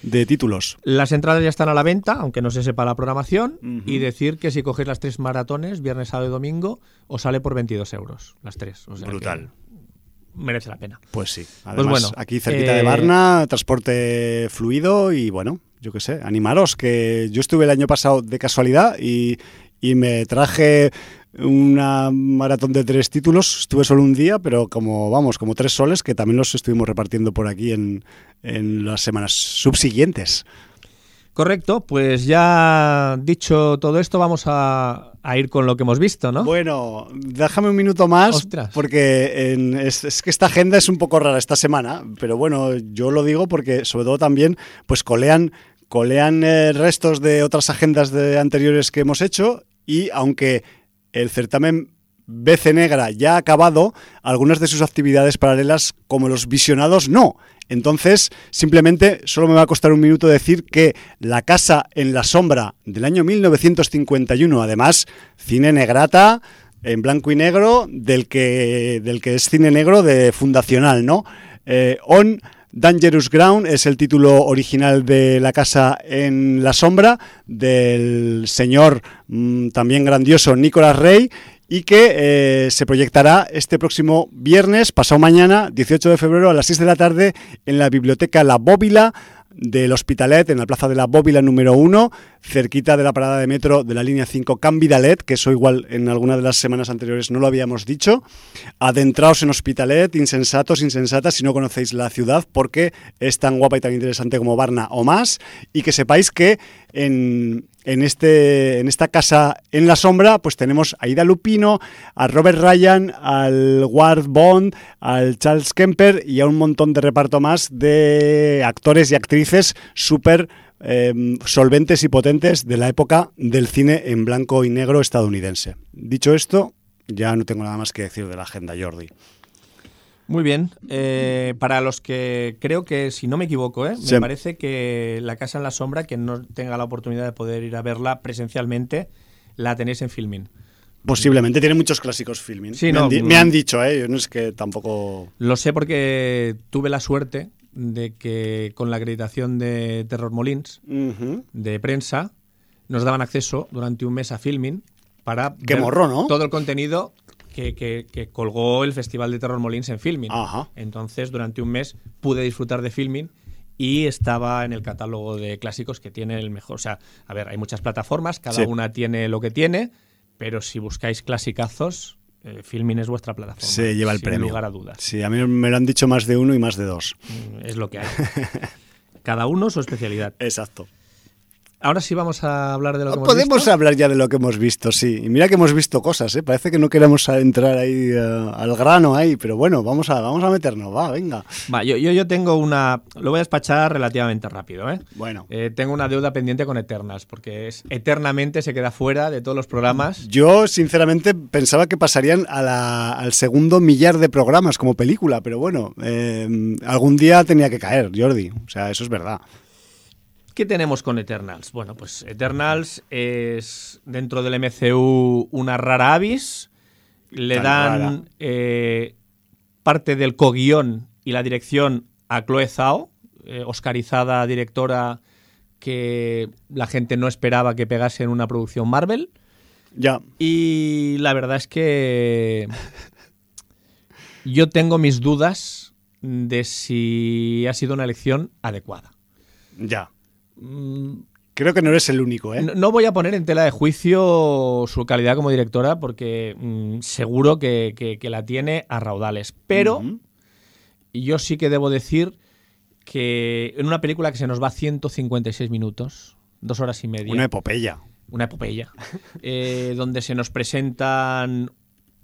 de títulos. Las entradas ya están a la venta, aunque no se sepa la programación. Y decir que si cogéis las tres maratones, viernes, sábado y domingo, os sale por 22 euros. Las tres. O sea Brutal. merece la pena. Pues sí. Además, bueno, aquí cerquita eh, de Varna, transporte fluido y bueno, yo qué sé, animaros, que yo estuve el año pasado de casualidad y, y me traje una maratón de tres títulos, estuve solo un día, pero como, vamos, como tres soles, que también los estuvimos repartiendo por aquí en, en las semanas subsiguientes. Correcto, pues ya dicho todo esto, vamos a, a ir con lo que hemos visto, ¿no? Bueno, déjame un minuto más, Ostras. porque en- es, es que esta agenda es un poco rara esta semana, pero bueno, yo lo digo porque sobre todo también pues colean, colean eh, restos de otras agendas de anteriores que hemos hecho y aunque el certamen BC Negra ya ha acabado, algunas de sus actividades paralelas como los visionados no. Entonces, simplemente solo me va a costar un minuto decir que La Casa en la Sombra del año 1951, además, cine negrata en blanco y negro del que, del que es cine negro de fundacional, ¿no? Eh, On Dangerous Ground es el título original de La Casa en la Sombra del señor mm, también grandioso Nicolas Rey y que eh, se proyectará este próximo viernes, pasado mañana, 18 de febrero a las 6 de la tarde en la biblioteca La Bóvila del Hospitalet, en la plaza de la Bóvila número 1, cerquita de la parada de metro de la línea 5 Cambidalet, que eso igual en alguna de las semanas anteriores no lo habíamos dicho. Adentraos en Hospitalet, insensatos, insensatas, si no conocéis la ciudad, porque es tan guapa y tan interesante como Varna o más, y que sepáis que en, en, este, en esta casa en la sombra, pues tenemos a Ida Lupino, a Robert Ryan, al Ward Bond, al Charles Kemper y a un montón de reparto más de actores y actrices súper eh, solventes y potentes de la época del cine en blanco y negro estadounidense. Dicho esto, ya no tengo nada más que decir de la agenda, Jordi. Muy bien. Eh, para los que creo que, si no me equivoco, ¿eh? Sí. me parece que La Casa en la Sombra, que no tenga la oportunidad de poder ir a verla presencialmente, la tenéis en filming. Posiblemente tiene muchos clásicos filming. Sí, me, no, han mm. me han dicho, ¿eh? Yo no es que tampoco. Lo sé porque tuve la suerte de que con la acreditación de Terror Molins, de prensa, nos daban acceso durante un mes a filming para Qué ver morro, ¿no? todo el contenido que, que- que colgó el Festival de Terror Molins en filming. Ajá. Entonces, durante un mes pude disfrutar de filming y estaba en el catálogo de clásicos que tiene el mejor. O sea, a ver, hay muchas plataformas, cada Sí. una tiene lo que tiene, pero si buscáis clasicazos, eh, Filmin es vuestra plataforma. Se lleva el sin premio. lugar a dudas. Sí, a mí me lo han dicho más de uno y más de dos. Mm, Es lo que hay. Cada uno su especialidad. Exacto. Ahora sí vamos a hablar de lo que hemos Podemos visto. hablar ya de lo que hemos visto, sí. Y mira que hemos visto cosas, ¿eh? Parece que no queremos entrar ahí eh, al grano ahí, pero bueno, vamos a, vamos a meternos, va, venga. Va, yo, yo, yo tengo una. Lo voy a despachar relativamente rápido, ¿eh? Bueno. Eh, tengo una deuda pendiente con Eternals, porque es eternamente se queda fuera de todos los programas. Yo, sinceramente, pensaba que pasarían a la- al segundo millar de programas como película, pero bueno, eh, algún día tenía que caer, Jordi. O sea, eso es verdad. ¿Qué tenemos con Eternals? Bueno, pues Eternals es dentro del MCU una rara avis. Le Tan dan eh, parte del co-guión y la dirección a Chloe Zhao, eh, oscarizada directora que la gente no esperaba que pegase en una producción Marvel. Ya, Y la verdad es que yo tengo mis dudas de si ha sido una elección adecuada. ya. Creo que no eres el único, ¿eh? No, no voy a poner en tela de juicio su calidad como directora porque mm, seguro que, que- que la tiene a raudales. Pero yo sí que debo decir que en una película que se nos va 156 minutos, dos horas y media, Una epopeya. una epopeya, eh, donde se nos presentan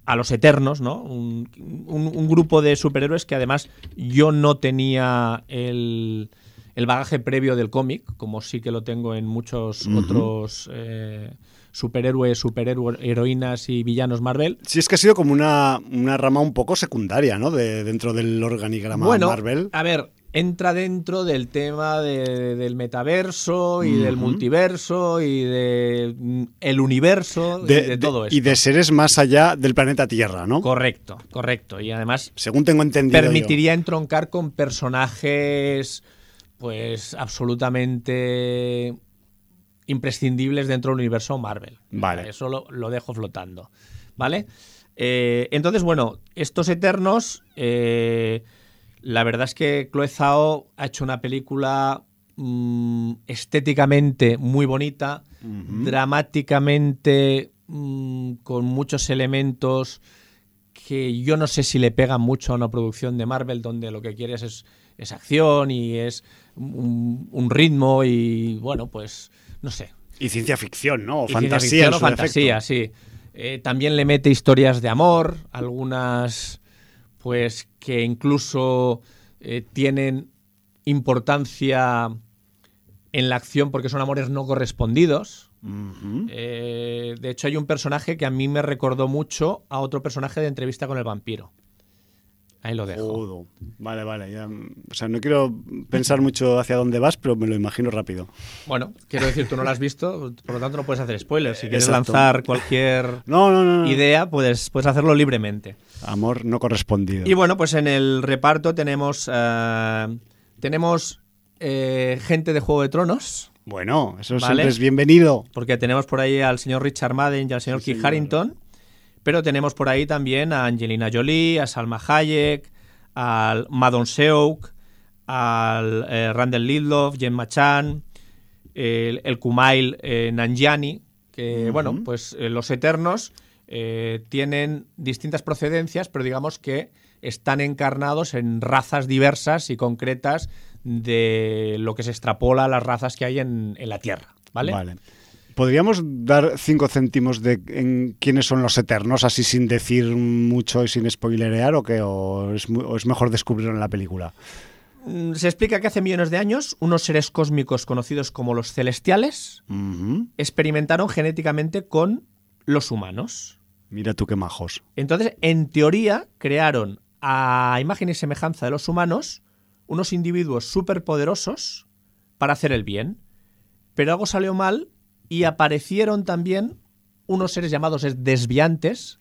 a los Eternos, ¿no? Un, un- un grupo de superhéroes que además yo no tenía el, el bagaje previo del cómic, como sí que lo tengo en muchos otros eh, superhéroes, superhéroes, heroínas y villanos Marvel. Sí, es que ha sido como una, una rama un poco secundaria, ¿no? De, dentro del organigrama bueno, Marvel. a ver, entra dentro del tema de- del metaverso y del multiverso y del el universo y de, todo esto. y de seres más allá del planeta Tierra, ¿no? Correcto, correcto. Y además Según tengo entendido. yo. permitiría entroncar con personajes pues absolutamente imprescindibles dentro del universo Marvel. Vale. Eso lo, lo dejo flotando. ¿Vale? Eh, entonces, bueno, estos Eternos, eh, la verdad es que Chloe Zhao ha hecho una película mm, estéticamente muy bonita, dramáticamente mm, con muchos elementos que yo no sé si le pegan mucho a una producción de Marvel donde lo que quieres es, es acción y es un, un ritmo y bueno, pues no sé. Y ciencia ficción, ¿no? O fantasía. o fantasía, sí. Eh, también le mete historias de amor, algunas pues que incluso eh, tienen importancia en la acción porque son amores no correspondidos. Eh, de hecho, hay un personaje que a mí me recordó mucho a otro personaje de entrevista con el vampiro. Ahí lo dejo. Jodo. Vale, vale. ya, mm, o sea, no quiero pensar mucho hacia dónde vas, pero me lo imagino rápido. Bueno, quiero decir, tú no lo has visto, por lo tanto no puedes hacer spoilers. Si quieres Exacto. lanzar cualquier No, no, no. no. idea, puedes, puedes hacerlo libremente. Amor no correspondido. Y bueno, pues en el reparto tenemos, eh, tenemos eh, gente de Juego de Tronos, Bueno, eso Vale. siempre es bienvenido. porque tenemos por ahí al señor Richard Madden y al señor Sí, Kit señor. Harrington, pero tenemos por ahí también a Angelina Jolie, a Salma Hayek, al Madon Seouk, al eh, Randall Lidloff, Gemma Chan, el, el Kumail eh, Nanjiani, que bueno, pues eh, los Eternos eh, tienen distintas procedencias, pero digamos que están encarnados en razas diversas y concretas de lo que se extrapola a las razas que hay en, en la Tierra, ¿vale? ¿Podríamos dar cinco céntimos de en quiénes son los eternos, así sin decir mucho y sin spoilerear, o qué? ¿O es, mu- o es mejor descubrirlo en la película? Mm, Se explica que hace millones de años unos seres cósmicos conocidos como los celestiales experimentaron genéticamente con los humanos. Mira tú qué majos. Entonces, en teoría, crearon a imagen y semejanza de los humanos unos individuos superpoderosos para hacer el bien. Pero algo salió mal y aparecieron también unos seres llamados desviantes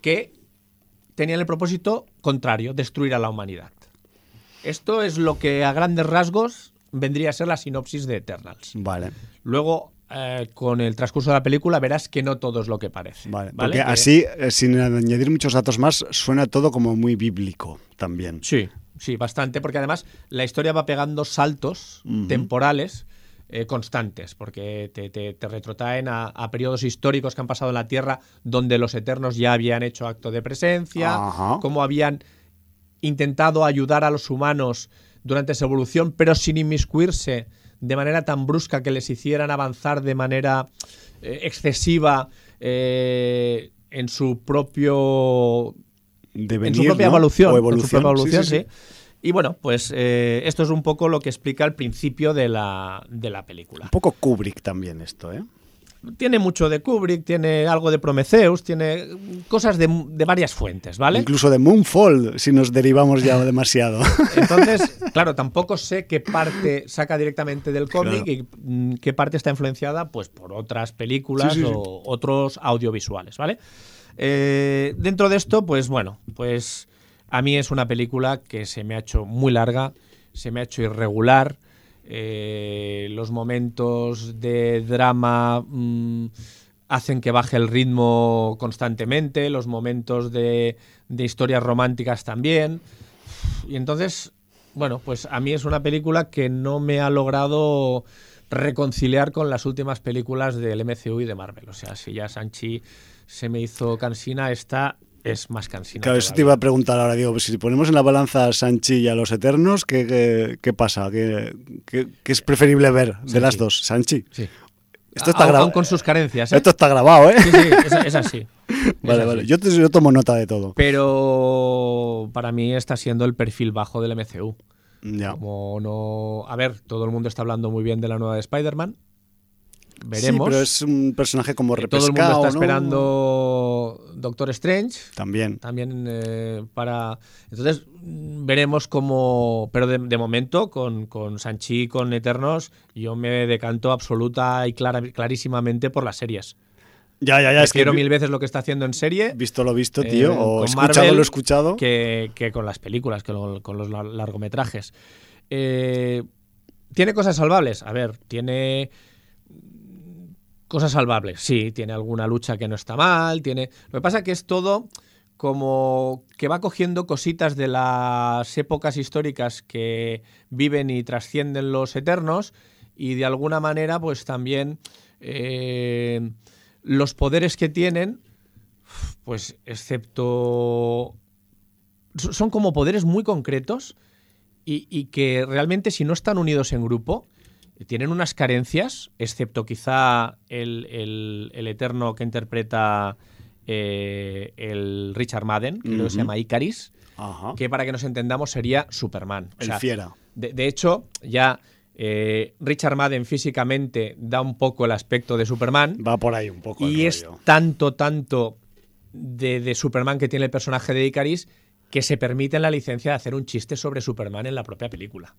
que tenían el propósito contrario, destruir a la humanidad. Esto es lo que a grandes rasgos vendría a ser la sinopsis de Eternals. Vale, Luego, eh, con el transcurso de la película, verás que no todo es lo que parece. vale. ¿vale? Porque Que- así, eh, sin añadir muchos datos más, suena todo como muy bíblico también. Sí, sí, bastante, porque además la historia va pegando saltos temporales eh, constantes, porque te, te- te retrotraen a, a periodos históricos que han pasado en la Tierra donde los Eternos ya habían hecho acto de presencia, Ajá. cómo habían intentado ayudar a los humanos durante esa evolución, pero sin inmiscuirse de manera tan brusca que les hicieran avanzar de manera eh, excesiva eh, en su propio Devenir, en su propia ¿no? evolución, O en su evolución. propia evolución, sí, sí. sí. Y bueno, pues eh, esto es un poco lo que explica el principio de la, de la película. Un poco Kubrick también esto, ¿eh? Tiene mucho de Kubrick, tiene algo de Prometheus, tiene cosas de, de varias fuentes, ¿vale? Incluso de Moonfall, si nos derivamos ya demasiado. Entonces, claro, tampoco sé qué parte saca directamente del cómic Claro. y mm, qué parte está influenciada pues por otras películas Sí, sí, sí. o otros audiovisuales, ¿vale? Eh, dentro de esto, pues bueno, pues a mí es una película que se me ha hecho muy larga, se me ha hecho irregular. eh, los momentos de drama mm, hacen que baje el ritmo constantemente, los momentos de, de historias románticas también. Y entonces, bueno, pues a mí es una película que no me ha logrado reconciliar con las últimas películas del MCU y de Marvel. O sea, si ya Sanchi se me hizo cansina, esta es más cansina. Claro, eso te iba a preguntar ahora, digo, si ponemos en la balanza a Sanchi y a los Eternos, ¿qué, qué, qué pasa? ¿Qué, qué- qué es preferible ver de Sanchi. las dos? Sanchi. Sí. Esto está grabado. con sus carencias, ¿eh? Esto está grabado, ¿eh? Sí, sí, es, es así. Vale, Es vale. así. Yo, te- yo tomo nota de todo. Pero para mí está siendo el perfil bajo del MCU. Ya. Como no. A ver, todo el mundo está hablando muy bien de la nueva de Spider-Man. Veremos. Sí, pero es un personaje como Eh, Todo el repescado, mundo está ¿no? esperando Doctor Strange. También. También eh, para. Entonces, veremos cómo. Pero de, de momento, con, con Sanchi, con Eternos, yo me decanto absoluta y clara, clarísimamente por las series. Ya, ya, ya. Es que Prefiero vi- mil veces lo que está haciendo en serie visto lo visto, eh, tío. o con escuchado Marvel lo escuchado. que, que con las películas, que lo- con los lar- largometrajes. Eh, ¿Tiene cosas salvables? A ver, tiene cosas salvables, sí, tiene alguna lucha que no está mal, tiene... Lo que pasa que es todo como que va cogiendo cositas de las épocas históricas que viven y trascienden los eternos y de alguna manera pues también eh, los poderes que tienen pues excepto so- son como poderes muy concretos y que realmente si no están unidos en grupo tienen unas carencias, excepto quizá el, el- el eterno que interpreta eh, el Richard Madden, que creo que se llama Icaris, Ajá. que para que nos entendamos sería Superman. O El fiera. de, de hecho, ya eh, Richard Madden físicamente da un poco el aspecto de Superman. Va por ahí un poco. el Y es tanto, tanto de, de Superman que tiene el personaje de Icaris que se permite la licencia de hacer un chiste sobre Superman en la propia película.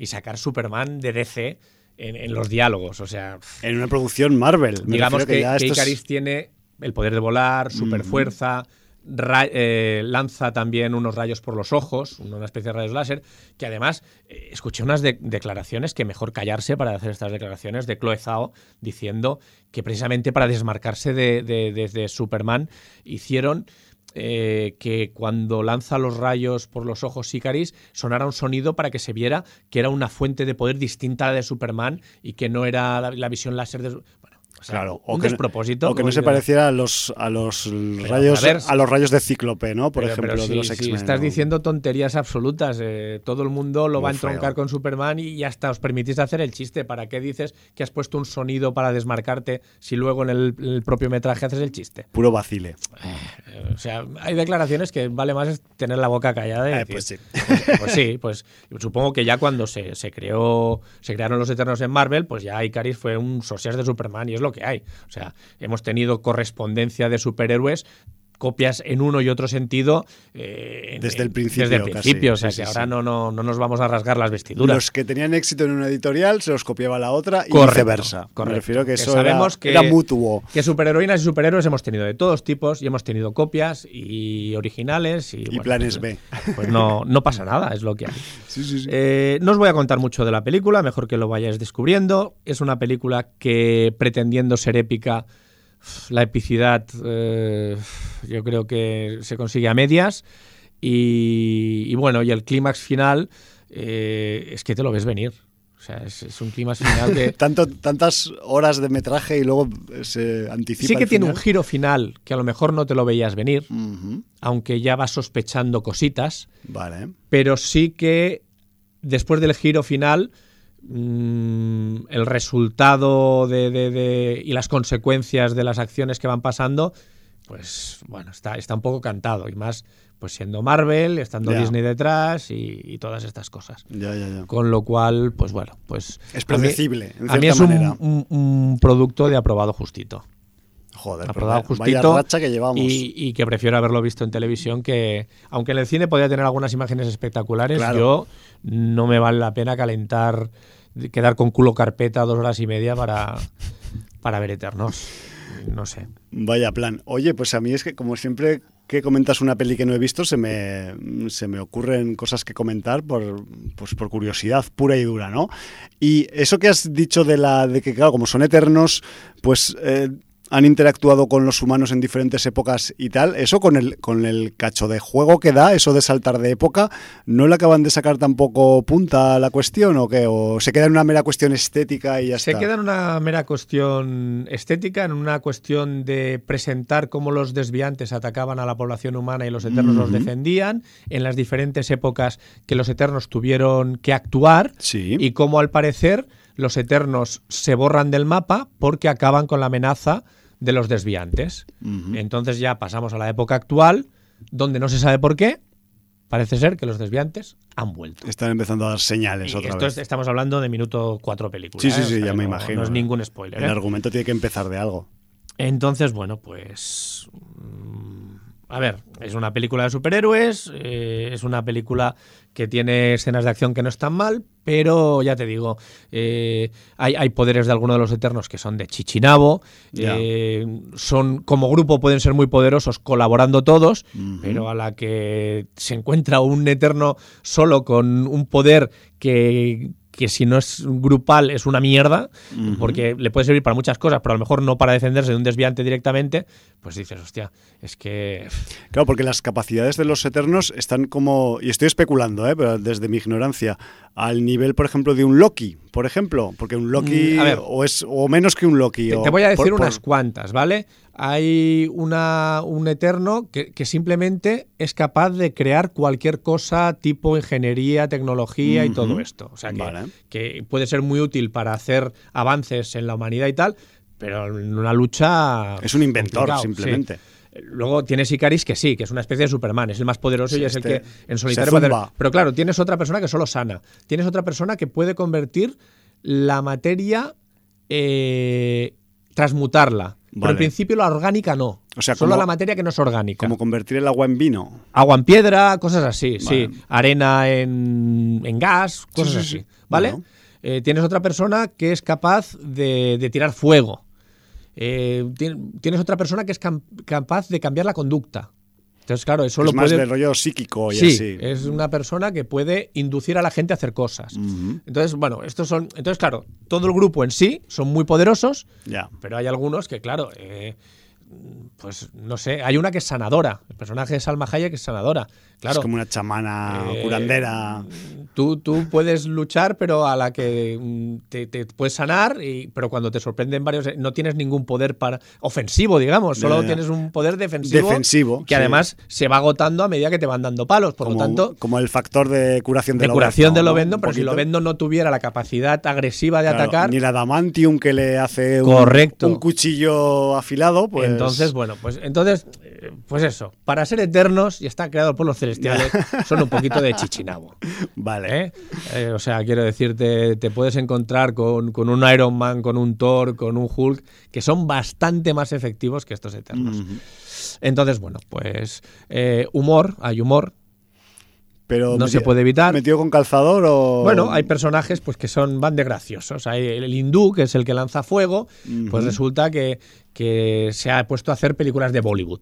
Y sacar Superman de DC en, en los diálogos. O sea, En una producción Marvel. Me digamos que, ya que es- tiene el poder de volar, superfuerza, ra- eh, lanza también unos rayos por los ojos, una especie de rayos láser, que además eh, escuché unas de- declaraciones que mejor callarse para hacer estas declaraciones de Chloe Zhao diciendo que precisamente para desmarcarse de, de- de- de Superman hicieron eh, que cuando lanza los rayos por los ojos Icaris sonara un sonido para que se viera que era una fuente de poder distinta a la de Superman y que no era la, la visión láser de... O sea, Claro, o un que, despropósito. o que no se pareciera a los, a los rayos a ver, a los rayos de Cíclope, ¿no? Por Pero- ejemplo, pero de si- los si estás ¿no? diciendo tonterías absolutas. eh, todo el mundo lo va a feo. entroncar con Superman y, hasta os permitís hacer el chiste. ¿Para qué dices que has puesto un sonido para desmarcarte si luego en el, el propio metraje haces el chiste? Puro vacile. Eh, o sea, hay declaraciones que vale más tener la boca callada. y Eh, pues sí. pues, pues sí, pues supongo que ya cuando se, se creó, se crearon los Eternos en Marvel, pues ya Icaris fue un socias de Superman y es lo que hay. O sea, hemos tenido correspondencia de superhéroes copias en uno y otro sentido eh, Desde el principio, desde el casi. principio o sea Sí, que sí, ahora sí. no, no, no nos vamos a rasgar las vestiduras Los que tenían éxito en una editorial se los copiaba la otra y Correcto, viceversa. Me correcto. refiero que Que eso sabemos era, que- era mutuo. que superheroínas y superhéroes hemos tenido de todos tipos y hemos tenido copias y originales y, Y bueno, planes pues, B. pues no, no pasa nada, es lo que hay. Sí, sí, sí. Eh, no os voy a contar mucho de la película, mejor que lo vayáis descubriendo. Es una película que, pretendiendo ser épica, la epicidad eh, yo creo que se consigue a medias. Y, y bueno, y el clímax final eh, es que te lo ves venir. O sea, es, es un clima final que... Tanto, tantas horas de metraje y luego se anticipa. Sí que tiene un giro final que a lo mejor no te lo veías venir, aunque ya vas sospechando cositas, Vale. pero sí que después del giro final mm, el resultado de, de- de- y las consecuencias de las acciones que van pasando, pues bueno, está, está un poco cantado y más pues siendo Marvel, estando Ya. Disney detrás y, y todas estas cosas. Ya, ya, ya. Con lo cual, pues bueno, pues Es a mí- predecible, en A mí, es un, manera. un- un producto de aprobado justito. Joder, pero aprobado vaya- justito vaya racha que llevamos. Y, y que prefiero haberlo visto en televisión que, aunque en el cine podía tener algunas imágenes espectaculares, Claro. yo no me vale la pena calentar, quedar con culo carpeta dos horas y media para, para ver Eternos. No sé. Vaya plan. Oye, pues a mí es que como siempre que comentas una peli que no he visto, se me, se me ocurren cosas que comentar por, pues por curiosidad pura y dura, ¿no? Y eso que has dicho de la de que, claro, como son eternos, pues eh, han interactuado con los humanos en diferentes épocas y tal, eso con el, con el cacho de juego que da, eso de saltar de época, ¿no le acaban de sacar tampoco punta a la cuestión o qué? ¿O se queda en una mera cuestión estética y ya Se está? queda en una mera cuestión estética, en una cuestión de presentar cómo los desviantes atacaban a la población humana y los eternos los defendían, en las diferentes épocas que los eternos tuvieron que actuar Sí. y cómo al parecer los eternos se borran del mapa porque acaban con la amenaza de los desviantes. Entonces ya pasamos a la época actual, donde no se sabe por qué. Parece ser que los desviantes han vuelto. Están empezando a dar señales Y otra esto vez. es- estamos hablando de minuto cuatro películas. Sí, sí, ¿eh? sí, O sea, ya me no- imagino. No es ningún spoiler. El ¿eh? argumento tiene que empezar de algo. Entonces, bueno, pues. mm, A ver, es una película de superhéroes, eh, es una película que tiene escenas de acción que no están mal, pero ya te digo, eh, hay, hay poderes de algunos de los eternos que son de chichinabo, eh, son como grupo pueden ser muy poderosos colaborando todos, pero a la que se encuentra un eterno solo con un poder que, que si no es grupal es una mierda, porque le puede servir para muchas cosas, pero a lo mejor no para defenderse de un desviante directamente, pues dices, hostia, es que... Claro, porque las capacidades de los eternos están como, y estoy especulando, ¿eh? pero desde mi ignorancia, al nivel, por ejemplo, de un Loki, por ejemplo, porque un Loki Mm, a ver. o es o menos que un Loki. Te, o te voy a decir por- por- unas cuantas, ¿vale? Hay una, un eterno que, que simplemente es capaz de crear cualquier cosa tipo ingeniería, tecnología y todo esto. O sea, que, Vale. que puede ser muy útil para hacer avances en la humanidad y tal, pero en una lucha... Es un inventor, complicado, simplemente. sí. Luego tienes Icaris que sí, que es una especie de Superman, es el más poderoso Sí, y es este el que en solitario puede- zumba. Pero claro, tienes otra persona que solo sana. Tienes otra persona que puede convertir la materia, eh, transmutarla. Pero Vale. en principio la orgánica no. O sea, solo como- la materia que no es orgánica. Como convertir el agua en vino. Agua en piedra, cosas así, Vale. sí. Arena en, en gas, cosas sí, así. sí. ¿Vale? Bueno. Eh, tienes otra persona que es capaz de, de tirar fuego. Eh, tien- tienes otra persona que es capaz de cambiar la conducta. Entonces, claro, eso es lo más puede. de rollo psíquico y sí, así. es una persona que puede inducir a la gente a hacer cosas. Entonces, bueno, estos son. Entonces, claro, todo el grupo en sí son muy poderosos, Ya. pero hay algunos que, claro, eh, pues no sé, hay una que es sanadora. El personaje de Salma Hayek es sanadora. Claro. Es como una chamana Eh, curandera. Tú, tú puedes luchar, pero a la que mm, te, te puedes sanar, y, pero cuando te sorprenden varios, eh, no tienes ningún poder para ofensivo, digamos, solo tienes un poder defensivo. Defensivo, Que sí. además se va agotando a medida que te van dando palos. Por como, lo tanto, como el factor de curación de, de curación de ¿no? Lovendo, Un pero si poquito. Lovendo no tuviera la capacidad agresiva de Claro, atacar, Ni el adamantium que le hace un, Correcto. un cuchillo afilado, pues. Entonces, bueno, pues entonces, eh, pues eso, para ser eternos y estar creados por los celestiales, son un poquito de chichinabo. Vale. ¿eh? Eh, o sea, quiero decirte, te puedes encontrar con, con un Iron Man, con un Thor, con un Hulk, que son bastante más efectivos que estos eternos. Entonces, bueno, pues eh, humor, hay humor. Pero No se puede evitar. ¿Metido con calzador o.? Bueno, hay personajes pues que son van de graciosos. Hay el hindú, que es el que lanza fuego, pues resulta que, que se ha puesto a hacer películas de Bollywood.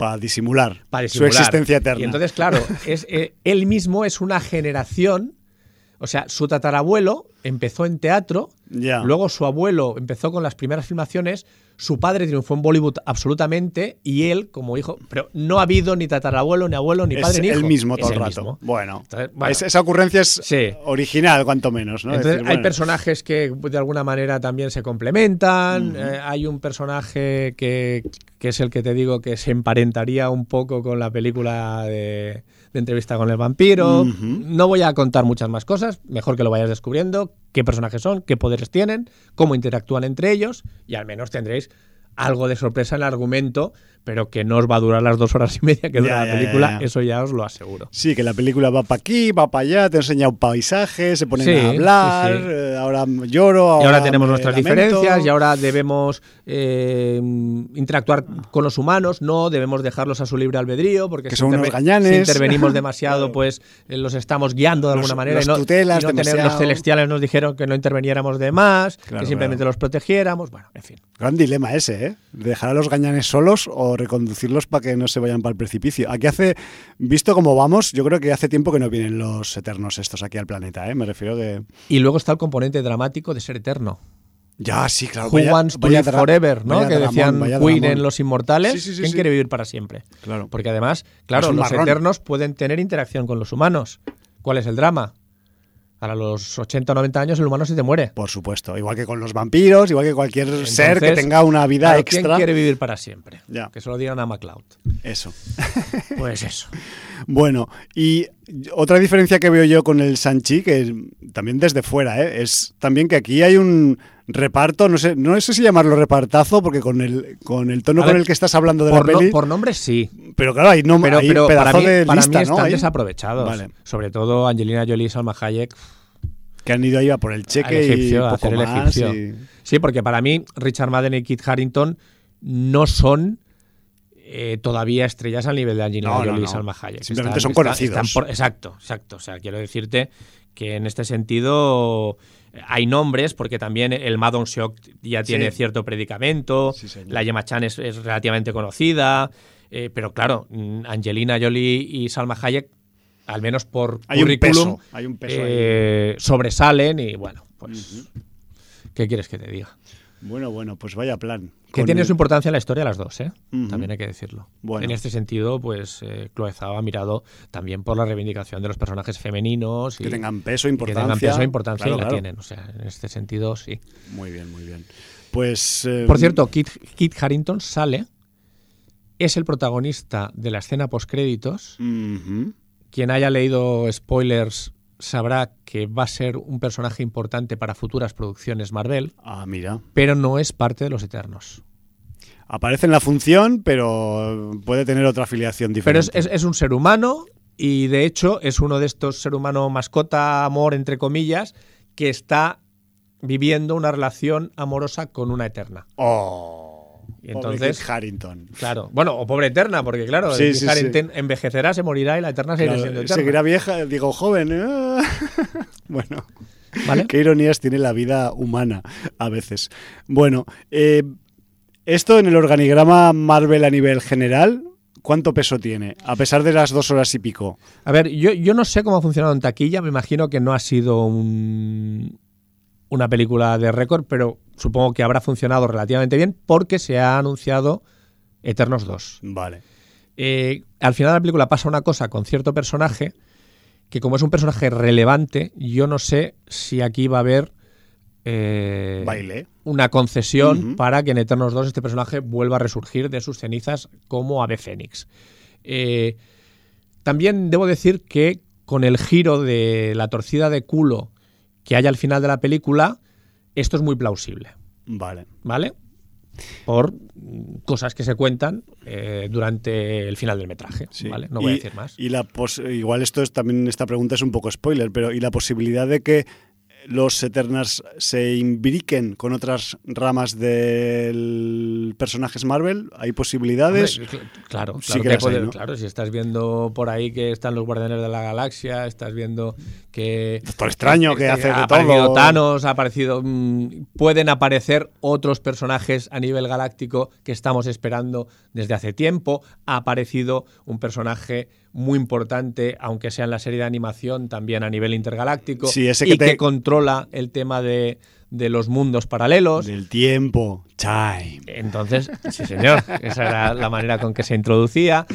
Para disimular, para disimular. su existencia eterna. Y entonces, claro, es, eh, él mismo es una generación, O sea, su tatarabuelo empezó en teatro, luego su abuelo empezó con las primeras filmaciones, su padre triunfó en Bollywood absolutamente y él como hijo, pero no ha habido ni tatarabuelo, ni abuelo, ni es padre, ni hijo. el mismo Es todo el el rato. mismo. Bueno, Entonces, bueno. es- esa ocurrencia es Sí. original, cuanto menos. ¿no? Es Entonces, decir, hay bueno, personajes que de alguna manera también se complementan. eh, hay un personaje que, que es el que te digo que se emparentaría un poco con la película de, de entrevista con el vampiro. No voy a contar muchas más cosas. Mejor que lo vayas descubriendo. Qué personajes son, qué poderes tienen, cómo interactúan entre ellos. Y al menos tendréis algo de sorpresa en el argumento, pero que no os va a durar las dos horas y media que dura Ya, la película. ya, ya. Eso ya os lo aseguro. Sí, que la película va para aquí, va para allá, te enseña un paisaje, se ponen Sí, a hablar, sí, sí. eh, ahora lloro, Y ahora, ahora tenemos nuestras lamento. diferencias y ahora debemos eh, interactuar con los humanos, no debemos dejarlos a su libre albedrío porque Que si, son unos interve- si intervenimos demasiado pues eh, los estamos guiando de Los- alguna manera los y no, tutelas y no tener- los celestiales nos dijeron que no interveniéramos de más, Claro, que simplemente claro. los protegiéramos, bueno, en fin. Gran dilema ese, ¿eh? Dejar a los gañanes solos o reconducirlos para que no se vayan para el precipicio. Aquí hace, visto cómo vamos, yo creo que hace tiempo que no vienen los eternos estos aquí al planeta, ¿eh? Me refiero que... Y luego está el componente dramático de ser eterno. Ya, sí, claro. Who wants to live forever, ¿no? Que decían Queen en Los Inmortales. Sí, sí, sí, ¿Quién quiere vivir para siempre? Claro. Porque además, claro, los marrón. eternos pueden tener interacción con los humanos. ¿Cuál es el drama? A los 80 o 90 años el humano se te muere. Por supuesto, igual que con los vampiros, igual que cualquier ser que tenga una vida claro, extra. ¿Quién quiere vivir para siempre? Ya. Que se lo digan a MacLeod. Eso. Pues eso. Bueno, y otra diferencia que veo yo con el Sanchi, que también desde fuera, ¿eh? es también que aquí hay un reparto, no sé, no sé si llamarlo repartazo, porque con el, con el tono con el que estás hablando de la no- peli, por nombres sí, pero claro, hay, no, pero, hay pero para, mí, de para lista, mí ¿no? están desaprovechados. Vale. Sobre todo Angelina Jolie y Salma Hayek que han ido ahí a por el cheque egipcio, y a hacer el egipcio. y- Sí, porque para mí Richard Madden y Kit Harrington no son eh, todavía estrellas al nivel de Angelina No, no, Jolie y no. Salma Hayek. Simplemente son conocidos. por- exacto, exacto. O sea, quiero decirte que en este sentido hay nombres, porque también el Madon Shock ya tiene Sí. cierto predicamento, Sí, la Gemma Chan es, es relativamente conocida, eh, pero claro, mm, Angelina Jolie y Salma Hayek, al menos por Hay un currículum, peso, hay un peso ahí. eh, sobresalen y bueno, pues, ¿qué quieres que te diga? Bueno, bueno, pues vaya plan. Que Con tiene el- su importancia en la historia las dos, ¿eh? También hay que decirlo. Bueno. En este sentido, pues eh, ha mirado también por la reivindicación de los personajes femeninos y que tengan peso, y que importancia. tengan peso e importancia Claro, y la claro. tienen. O sea, en este sentido, sí. Muy bien, muy bien. Pues. eh, Por cierto, Kit, Kit Harrington sale, es el protagonista de la escena postcréditos. ujú. Quien haya leído spoilers sabrá que va a ser un personaje importante para futuras producciones Marvel, Ah, mira. pero no es parte de los Eternos. Aparece en la función, pero puede tener otra afiliación Pero diferente. es, es- es un ser humano y de hecho es uno de estos ser humano mascota, amor, entre comillas, que está viviendo una relación amorosa con una eterna. Oh. Y entonces, Harrington. claro, bueno, o pobre eterna, porque claro, Sí, el sí, Kit sí. Harrington envejecerá, se morirá y la eterna seguirá Claro, siendo eterna. seguirá vieja, digo joven. ¿eh? bueno, ¿Vale? qué ironías tiene la vida humana a veces. Bueno, eh, esto en el organigrama Marvel a nivel general, ¿cuánto peso tiene? A pesar de las dos horas y pico. A ver, yo, yo no sé cómo ha funcionado en taquilla, me imagino que no ha sido un- una película de récord, pero supongo que habrá funcionado relativamente bien porque se ha anunciado Eternos 2. Vale. Eh, al final de la película pasa una cosa con cierto personaje que como es un personaje relevante, yo no sé si aquí va a haber eh, Baile. una concesión para que en Eternos 2 este personaje vuelva a resurgir de sus cenizas como ave fénix. Eh, también debo decir que con el giro de la torcida de culo que hay al final de la película, esto es muy plausible. Vale. ¿vale? Por cosas que se cuentan eh, durante el final del metraje, Sí. ¿vale? No voy a decir más. Y la pos- igual esto es también esta pregunta es un poco spoiler, pero ¿y la posibilidad de que los Eternals se imbriquen con otras ramas del personajes Marvel? ¿Hay posibilidades? Hombre, claro, sí claro, que que claro, si estás viendo por ahí que están los Guardianes de la Galaxia, estás viendo que Doctor Extraño, que hace de ha aparecido todo. Thanos, ha aparecido mm, pueden aparecer otros personajes a nivel galáctico que estamos esperando desde hace tiempo. Ha aparecido un personaje muy importante, aunque sea en la serie de animación, también a nivel intergaláctico. Sí, ese y que te- que controla el tema de, de los mundos paralelos. Del tiempo. Time. Entonces, sí, señor, esa era la manera con que se introducía.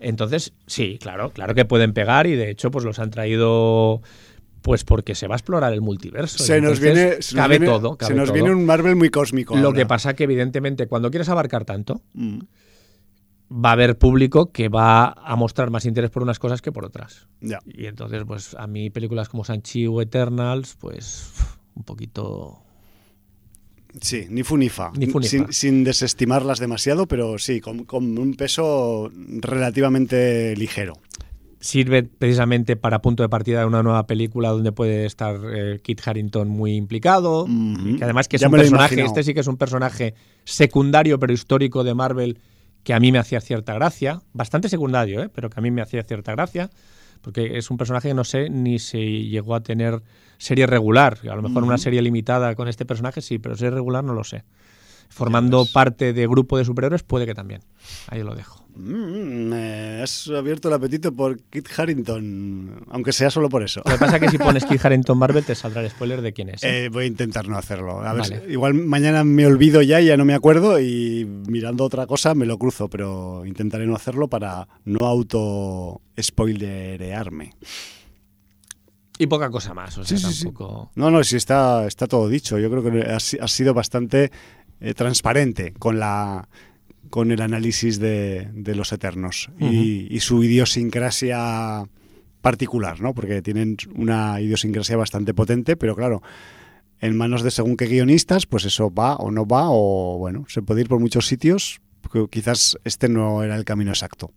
Entonces, sí, claro, claro que pueden pegar y de hecho, pues los han traído. Pues porque se va a explorar el multiverso. Se nos viene, se nos cabe viene- todo. cabe se nos todo. viene un Marvel muy cósmico. Lo ahora. que pasa que, evidentemente, cuando quieres abarcar tanto, Mm, va a haber público que va a mostrar más interés por unas cosas que por otras. Y entonces, pues a mí películas como Sanchi o Eternals, pues un poquito... Sí, ni fu ni fa. Ni fu ni sin, desestimarlas demasiado, pero sí, con, con un peso relativamente ligero. Sirve precisamente para punto de partida de una nueva película donde puede estar eh, Kit Harrington muy implicado. Que además que es Ya un personaje, este sí que es un personaje secundario pero histórico de Marvel que a mí me hacía cierta gracia. Bastante secundario, ¿eh? pero que a mí me hacía cierta gracia. Porque es un personaje que no sé ni si llegó a tener serie regular. A lo mejor una serie limitada con este personaje sí, pero serie regular no lo sé. Formando parte de grupo de superhéroes puede que también. Ahí lo dejo. Mm, me has abierto el apetito por Kit Harrington, aunque sea solo por eso. Lo que pasa es que si pones Kit Harrington Marvel te saldrá el spoiler de quién es. ¿eh? Eh, voy a intentar no hacerlo. A Vale. igual mañana me olvido ya y ya no me acuerdo y mirando otra cosa me lo cruzo, pero intentaré no hacerlo para no auto spoilerearme. Y poca cosa más. O sea, Sí, sí, sí. tampoco. No, no, sí está, está todo dicho. Yo creo que has, has sido bastante eh, transparente con la con el análisis de, de los Eternos y, y su idiosincrasia particular, ¿no? Porque tienen una idiosincrasia bastante potente, pero claro, en manos de según qué guionistas, pues eso va o no va, o bueno, se puede ir por muchos sitios. Quizás este no era el camino exacto.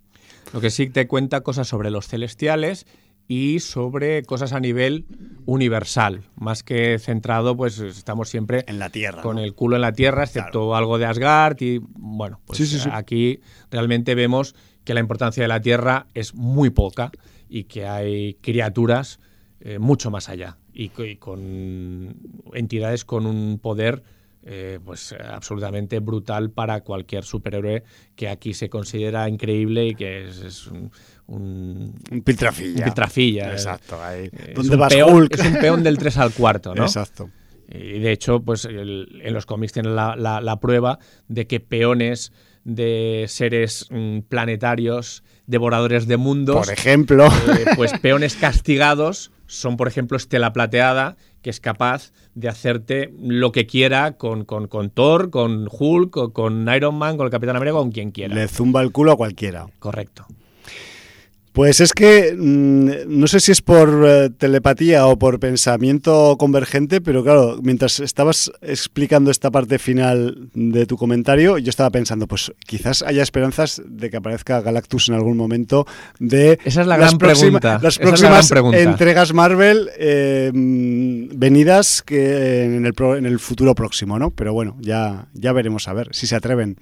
Lo que sí te cuenta cosas sobre los celestiales y sobre cosas a nivel universal, más que centrado, pues estamos siempre En la Tierra. con ¿no? el culo en la tierra, excepto algo de Asgard y bueno, pues Sí, sí, sí. aquí realmente vemos que la importancia de la tierra es muy poca y que hay criaturas eh, mucho más allá y con entidades con un poder eh, pues absolutamente brutal para cualquier superhéroe que aquí se considera increíble y que es, es un, un- Un piltrafilla. un piltrafilla. Exacto. Ahí. Eh, es ¿Dónde un vas, peón- Hulk? Es un peón del 3 al cuarto, ¿no? Exacto. Y de hecho, pues el- en los cómics tienen la, la- la prueba de que peones de seres mm, planetarios, devoradores de mundos, Por ejemplo. eh, pues peones castigados son, por ejemplo, Estela Plateada, que es capaz de hacerte lo que quiera con, con- con Thor, con Hulk, o con Iron Man, con el Capitán América, con quien quiera. Le zumba el culo a cualquiera. Correcto. Pues es que mm, no sé si es por eh, telepatía o por pensamiento convergente, pero claro, mientras estabas explicando esta parte final de tu comentario, yo estaba pensando, pues quizás haya esperanzas de que aparezca Galactus en algún momento de Esa es la las gran próxima- pregunta. las es la próximas gran pregunta. entregas Marvel eh, mm, venidas que en el, pro- en el futuro próximo, ¿no? Pero bueno, ya, ya veremos a ver si se atreven.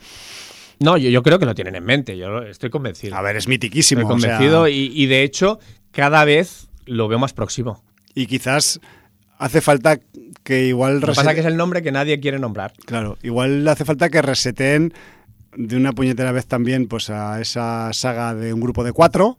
No, yo, yo creo que lo tienen en mente, yo estoy convencido. A ver, es mitiquísimo. Estoy o sea, convencido y, y de hecho cada vez lo veo más próximo. y quizás hace falta que igual Lo que pasa que es el nombre que nadie quiere nombrar. Claro, igual hace falta que reseten de una puñetera vez también pues a esa saga de un grupo de cuatro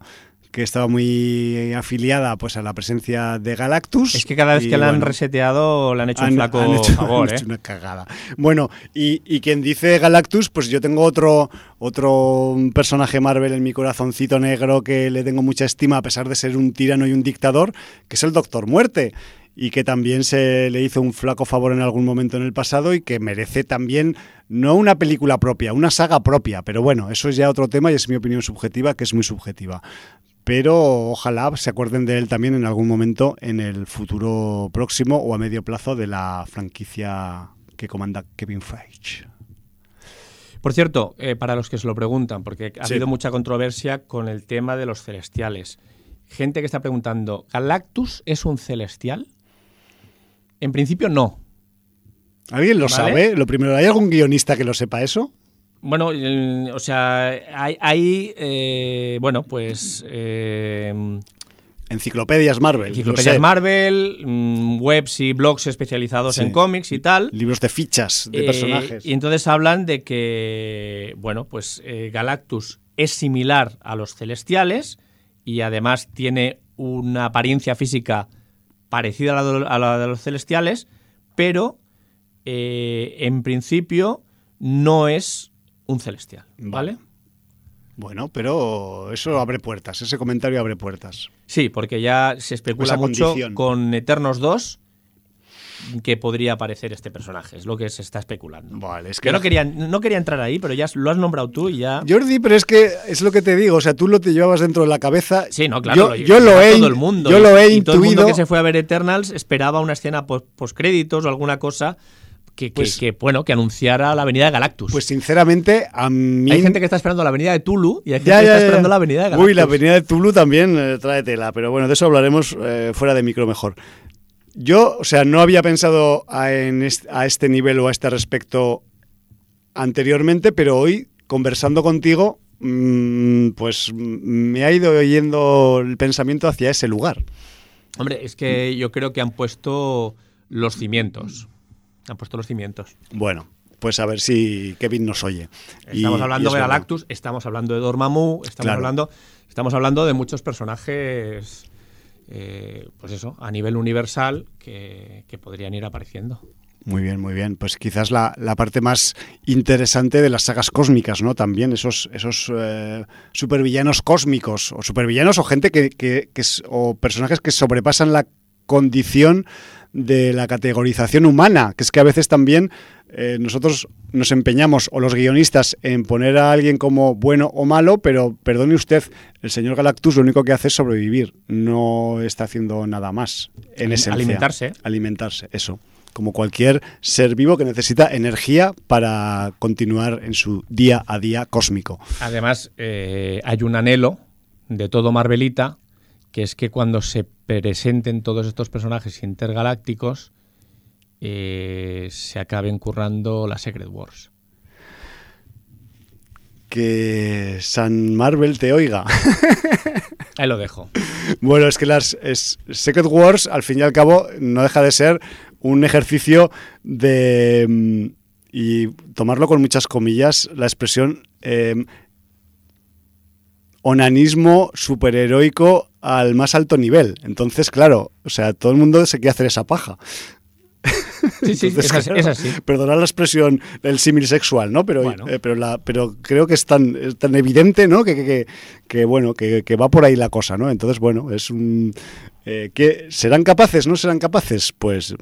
que estaba muy afiliada pues a la presencia de Galactus. Es que cada vez y, que la han bueno, reseteado le han hecho un flaco han hecho- favor, han ¿eh? una cagada. Bueno, y, y quien dice Galactus, pues yo tengo otro, otro personaje Marvel en mi corazoncito negro que le tengo mucha estima a pesar de ser un tirano y un dictador, que es el Doctor Muerte. Y que también se le hizo un flaco favor en algún momento en el pasado y que merece también, no una película propia, una saga propia. Pero bueno, eso es ya otro tema y es mi opinión subjetiva, que es muy subjetiva pero ojalá se acuerden de él también en algún momento en el futuro próximo o a medio plazo de la franquicia que comanda Kevin Feige. Por cierto, eh, para los que se lo preguntan, porque ha Sí. habido mucha controversia con el tema de los celestiales. Gente que está preguntando, ¿Galactus es un celestial? En principio no. ¿Alguien lo Vale. sabe? Lo primero, ¿hay algún guionista que lo sepa eso? Bueno, el- o sea, hay, hay, eh, bueno, pues eh, Enciclopedias Marvel. lo enciclopedias. Marvel, mm, webs y blogs especializados Sí. en cómics y tal. Libros de fichas de Eh, personajes. Y entonces hablan de que, bueno, pues eh, Galactus es similar a los celestiales y además tiene una apariencia física parecida a la de, a la de los celestiales, pero eh, en principio no es un celestial, ¿vale? Bueno, pero eso abre puertas, ese comentario abre puertas. Sí, porque ya se especula mucho condición. con Eternos 2 que podría aparecer este personaje, es lo que se está especulando. Vale, es que Yo no quería, no quería entrar ahí, pero ya lo has nombrado tú y ya... Jordi, pero es que es lo que te digo, o sea, tú lo te llevabas dentro de la cabeza. Sí, no, claro. Yo, yo lo he, todo el mundo. yo lo he y todo el mundo intuido. que se fue a ver Eternals esperaba una escena post postcréditos o alguna cosa que, Pues- que, bueno, que anunciara la venida de Galactus. Pues sinceramente, a mí. hay gente que está esperando la venida de Tulu y hay gente Ya, que está ya. esperando la venida de Galactus. Uy, la avenida de Tulu también eh, trae tela, pero bueno, de eso hablaremos eh, fuera de micro mejor. Yo, o sea, no había pensado a, en est- a este nivel o a este respecto anteriormente, pero hoy, conversando contigo, mm, pues me ha ido yendo el pensamiento hacia ese lugar. Hombre, es que yo creo que han puesto los cimientos. Han puesto los cimientos. Bueno, pues a ver si Kevin nos oye. Estamos y hablando es de verdad. Galactus, estamos hablando de Dormammu, estamos Claro. hablando estamos hablando de muchos personajes eh, pues eso, a nivel universal que, que podrían ir apareciendo. Muy bien, muy bien. Pues quizás la, la parte más interesante de las sagas cósmicas, ¿no? También esos, esos eh, supervillanos cósmicos, o supervillanos o gente que, que- que o personajes que sobrepasan la condición de la categorización humana, que es que a veces también eh, nosotros nos empeñamos, o los guionistas, en poner a alguien como bueno o malo, pero perdone usted, el señor Galactus lo único que hace es sobrevivir, no está haciendo nada más en esencia. alimentarse. Alimentarse, eso. Como cualquier ser vivo que necesita energía para continuar en su día a día cósmico. Además, eh, hay un anhelo de todo Marvelita, que es que cuando se presenten todos estos personajes intergalácticos, eh, se acaben currando la Secret Wars. Que San Marvel te oiga. Ahí lo dejo. Bueno, es que las es- Secret Wars, al fin y al cabo, no deja de ser un ejercicio de. mm, y tomarlo con muchas comillas, la expresión eh, onanismo superheroico al más alto nivel. Entonces, claro, o sea, todo el mundo se quiere hacer esa paja. Sí, sí, Entonces, es así. claro, es así. Perdonad la expresión del símil sexual, ¿no? Pero, Bueno. eh, pero, la, pero creo que es tan, es tan evidente, ¿no? Que, que, que- que, bueno, que, que va por ahí la cosa, ¿no? Entonces, bueno, es un... eh, ¿qué- ¿Serán capaces? ¿No serán capaces? Pues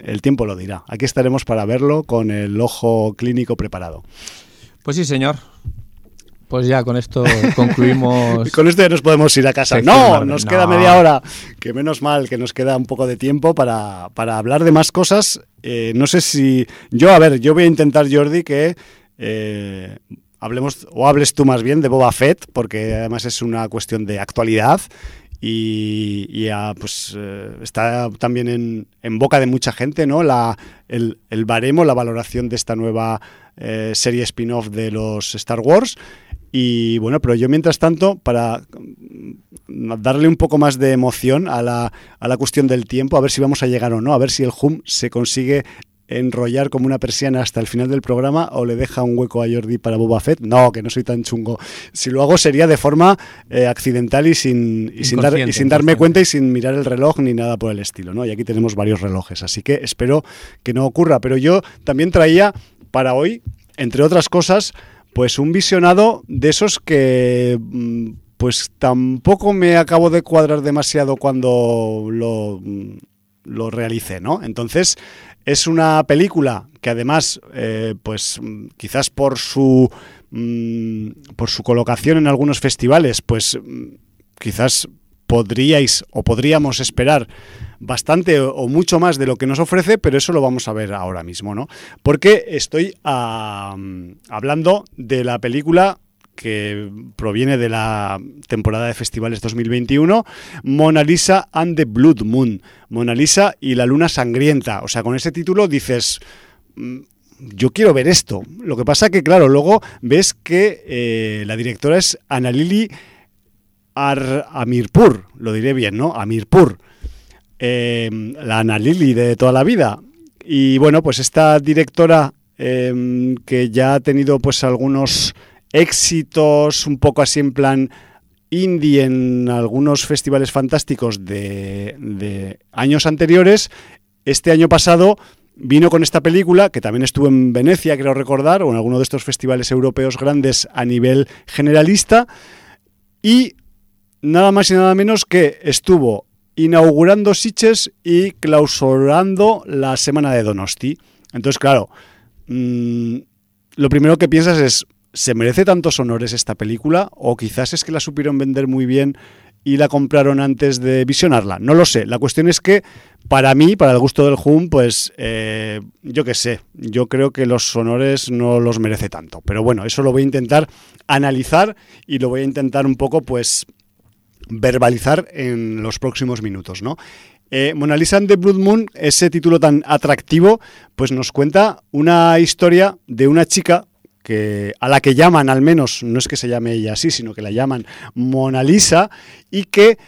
el tiempo lo dirá. Aquí estaremos para verlo con el ojo clínico preparado. Pues sí, señor. Pues ya con esto concluimos. Con esto ya nos podemos ir a casa. Sección No, Marvel. nos No. queda media hora. Que menos mal que nos queda un poco de tiempo para, para hablar de más cosas. Eh, no sé si. Yo, a ver, yo voy a intentar, Jordi, que eh, hablemos, o hables tú más bien de Boba Fett, porque además es una cuestión de actualidad. Y, y, ah, pues eh, está también en, en boca de mucha gente, ¿no? La, el, el baremo, la valoración de esta nueva eh, serie spin-off de los Star Wars. Y bueno, pero yo mientras tanto, para mm, darle un poco más de emoción a la, a la cuestión del tiempo, a ver si vamos a llegar o no, a ver si el HUM se consigue enrollar como una persiana hasta el final del programa o le deja un hueco a Jordi para Boba Fett. No, que no soy tan chungo. Si lo hago sería de forma eh, accidental y sin, y sin, dar- y sin darme cuenta y sin mirar el reloj ni nada por el estilo. ¿no? Y aquí tenemos varios relojes, así que espero que no ocurra. Pero yo también traía para hoy, entre otras cosas, pues un visionado de esos que mm, pues tampoco me acabo de cuadrar demasiado cuando lo, mm, lo realicé, ¿no? Entonces, es una película que además, eh, pues mm, quizás por su por su colocación en algunos festivales, pues quizás podríais o podríamos esperar bastante o, mucho más de lo que nos ofrece, pero eso lo vamos a ver ahora mismo, ¿no? Porque estoy hablando de la película que proviene de la temporada de festivales 2021, Mona Lisa and the Blood Moon, Mona Lisa y la luna sangrienta. O sea, con ese título dices, mm, yo quiero ver esto. Lo que pasa que, claro, luego ves que eh, la directora es Annalili Ar Amirpur, lo diré bien, ¿no? Amirpur, eh, la Annalili de toda la vida. Y bueno, pues esta directora eh, que ya ha tenido pues algunos éxitos un poco así en plan indie en algunos festivales fantásticos de, de años anteriores, este año pasado vino con esta película, que también estuvo en Venecia, creo recordar, o en alguno de estos festivales europeos grandes a nivel generalista, y nada más y nada menos que estuvo inaugurando Sitges y clausurando la semana de Donosti. Entonces, claro, mmm, lo primero que piensas es, ¿se merece tantos honores esta película? O quizás es que la supieron vender muy bien y la compraron antes de visionarla. No lo sé. La cuestión es que para mí, para el gusto del Hum, pues eh, yo qué sé, yo creo que los honores no los merece tanto. Pero bueno, eso lo voy a intentar analizar y lo voy a intentar un poco pues verbalizar en los próximos minutos, ¿no? Eh, Mona Lisa the Blood Moon, ese título tan atractivo, pues nos cuenta una historia de una chica que a la que llaman al menos, no es que se llame ella así, sino que la llaman Mona Lisa y que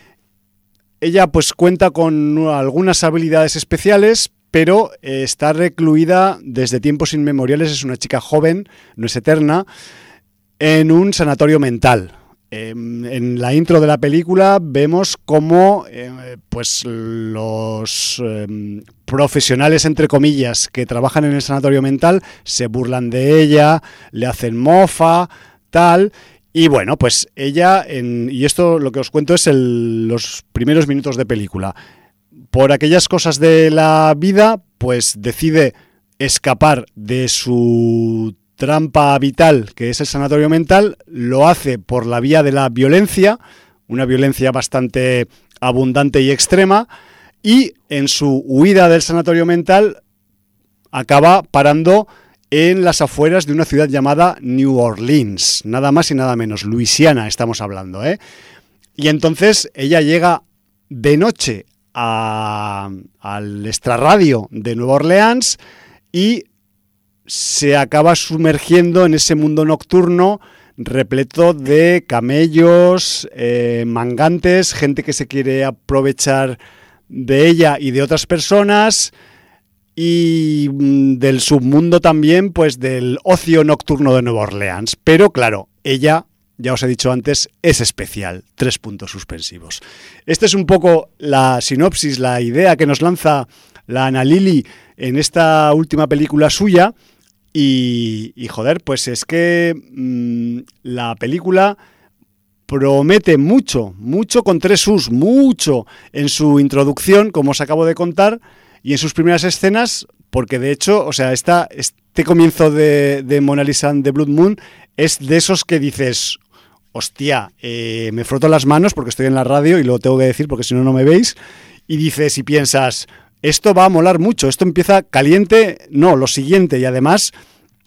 ella pues cuenta con algunas habilidades especiales, pero eh, está recluida desde tiempos inmemoriales, es una chica joven, no es eterna, en un sanatorio mental. Eh, en la intro de la película vemos cómo eh, pues los eh, profesionales, entre comillas, que trabajan en el sanatorio mental se burlan de ella, le hacen mofa, tal. Y bueno, pues ella, y esto lo que os cuento es el, los primeros minutos de película. Por aquellas cosas de la vida, pues decide escapar de su trampa vital, que es el sanatorio mental, lo hace por la vía de la violencia, una violencia bastante abundante y extrema, y en su huida del sanatorio mental acaba parando en las afueras de una ciudad llamada New Orleans, nada más y nada menos, Luisiana estamos hablando, ¿eh? Y entonces ella llega de noche a, al extrarradio de Nueva Orleans y se acaba sumergiendo en ese mundo nocturno repleto de camellos, eh, mangantes, gente que se quiere aprovechar de ella y de otras personas y mm, del submundo también, pues del ocio nocturno de Nueva Orleans. Pero claro, ella, ya os he dicho antes, es especial. Tres puntos suspensivos. Esta es un poco la sinopsis, la idea que nos lanza la Ana Lili en esta última película suya. Y, y joder, pues es que mmm, la película promete mucho, mucho con tres U's, mucho en su introducción, como os acabo de contar, y en sus primeras escenas, porque de hecho, o sea, este comienzo de, de Mona Lisa de Blood Moon es de esos que dices, hostia, eh, me froto las manos porque estoy en la radio y lo tengo que decir porque si no, no me veis, y dices y piensas, esto va a molar mucho, esto empieza caliente, no, lo siguiente, y además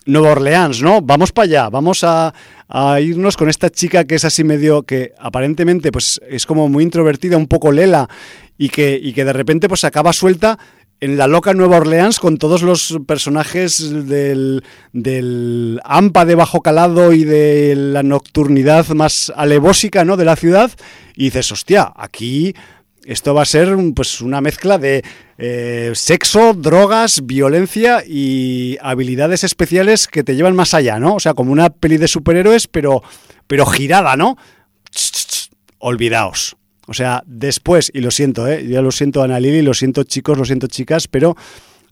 Nueva Orleans, ¿no? Vamos para allá, vamos a, a, irnos con esta chica que es así medio, que aparentemente pues es como muy introvertida, un poco lela, y que, y que de repente pues acaba suelta en la loca Nueva Orleans con todos los personajes del, del AMPA de bajo calado y de la nocturnidad más alevósica, ¿no? De la ciudad, y dices, hostia, aquí esto va a ser pues una mezcla de eh, sexo, drogas, violencia y habilidades especiales que te llevan más allá, ¿no? O sea, como una peli de superhéroes, pero, pero girada, ¿no? Olvidaos. O sea, después, y lo siento, ¿eh? ya lo siento Ana Lili, lo siento chicos, lo siento chicas, pero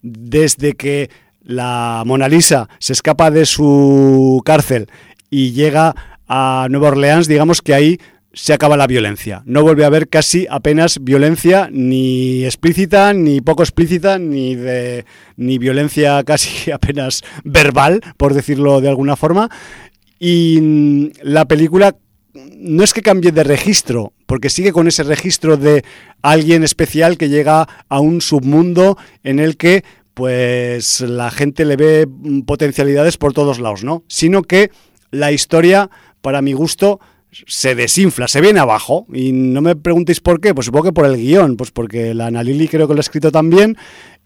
desde que la Mona Lisa se escapa de su cárcel y llega a Nueva Orleans, digamos que ahí se acaba la violencia. No vuelve a haber casi apenas violencia ni explícita, ni poco explícita, ni de ni violencia casi apenas verbal, por decirlo de alguna forma. Y la película no es que cambie de registro, porque sigue con ese registro de alguien especial que llega a un submundo en el que pues la gente le ve potencialidades por todos lados, ¿no? Sino que la historia, para mi gusto, se desinfla, se viene abajo. Y no me preguntéis por qué, pues supongo que por el guion, pues porque la Ana Lili creo que lo ha escrito también.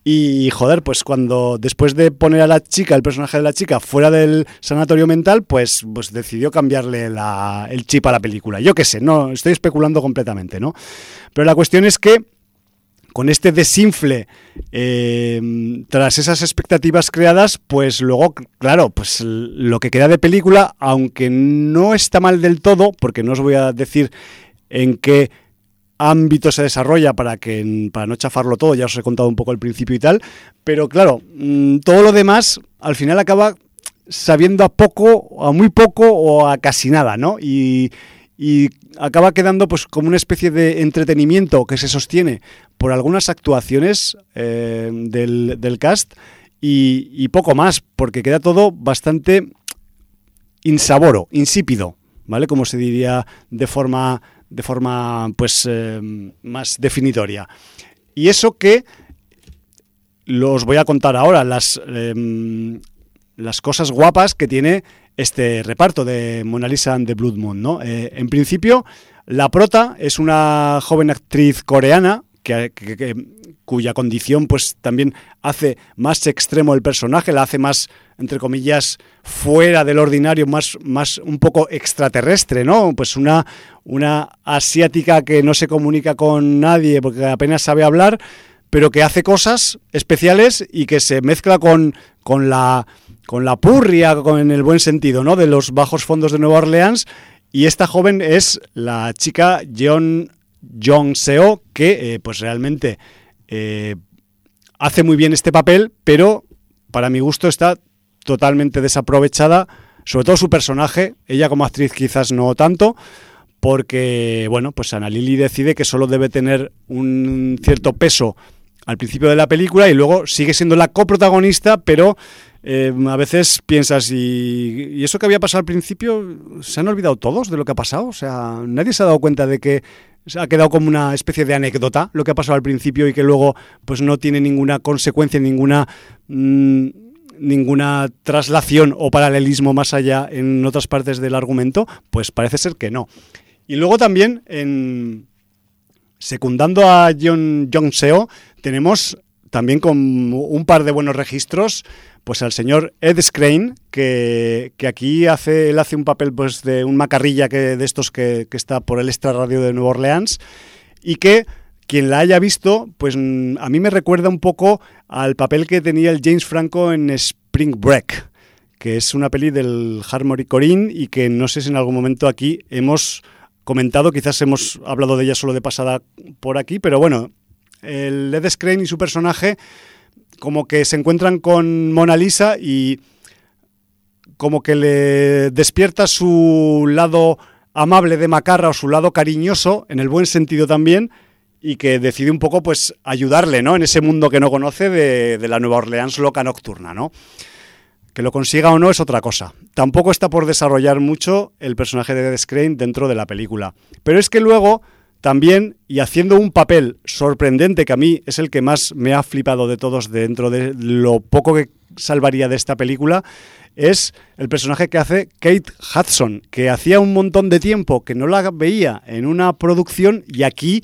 Y joder, pues cuando después de poner a la chica, el personaje de la chica, fuera del sanatorio mental, pues, pues decidió cambiarle la, el chip a la película. Yo qué sé, no, estoy especulando completamente, ¿no? Pero la cuestión es que con este desinfle eh, tras esas expectativas creadas, pues luego, claro, pues lo que queda de película, aunque no está mal del todo, porque no os voy a decir en qué ámbito se desarrolla para que para no chafarlo todo, ya os he contado un poco el principio y tal, pero claro, mm, todo lo demás al final acaba sabiendo a poco, a muy poco o a casi nada, ¿no? Y, y acaba quedando pues como una especie de entretenimiento que se sostiene por algunas actuaciones eh, del, cast y, poco más, porque queda todo bastante insaboro, insípido, ¿vale? Como se diría de forma de forma pues eh, más definitoria. Y eso que los voy a contar ahora, las, eh, las cosas guapas que tiene este reparto de Mona Lisa and the Blood Moon. ¿no? Eh, en principio, la prota es una joven actriz coreana cuya condición pues también hace más extremo el personaje, la hace más entre comillas, fuera del ordinario, más, más un poco extraterrestre, ¿no? Pues una, una asiática que no se comunica con nadie porque apenas sabe hablar, pero que hace cosas especiales y que se mezcla con, con, la, con la purria, en el buen sentido, ¿no? De los bajos fondos de Nueva Orleans. Y esta joven es la chica Jeon Jong Seo, que eh, pues realmente eh, hace muy bien este papel, pero para mi gusto está totalmente desaprovechada, sobre todo su personaje, ella como actriz quizás no tanto, porque, bueno, pues Ana Lili decide que solo debe tener un cierto peso al principio de la película y luego sigue siendo la coprotagonista, pero eh, a veces piensas, ¿y, ¿y, eso que había pasado al principio? ¿Se han olvidado todos de lo que ha pasado? O sea, nadie se ha dado cuenta de que ha quedado como una especie de anécdota lo que ha pasado al principio y que luego pues no tiene ninguna consecuencia, ninguna... Mmm, ninguna traslación o paralelismo más allá en otras partes del argumento, pues parece ser que no. Y luego también, secundando a John, John Seo, tenemos también con un par de buenos registros, pues al señor Ed Skrein, que, que, aquí hace, él hace un papel pues de un macarrilla que, de estos que, que está por el Extra Radio de Nueva Orleans, y que quien la haya visto, pues mm, a mí me recuerda un poco al papel que tenía el James Franco en Spring Break, que es una peli del Harmony Corinne y que no sé si en algún momento aquí hemos comentado, quizás hemos hablado de ella solo de pasada por aquí, pero bueno, el Ed Skrein y su personaje como que se encuentran con Mona Lisa y como que le despierta su lado amable de macarra o su lado cariñoso, en el buen sentido también, y que decide un poco pues ayudarle ¿no? en ese mundo que no conoce de, de, la Nueva Orleans loca nocturna. ¿no? Que lo consiga o no es otra cosa. Tampoco está por desarrollar mucho el personaje de Ed Skrein dentro de la película. Pero es que luego también, y haciendo un papel sorprendente que a mí es el que más me ha flipado de todos dentro de lo poco que salvaría de esta película, es el personaje que hace Kate Hudson, que hacía un montón de tiempo que no la veía en una producción y aquí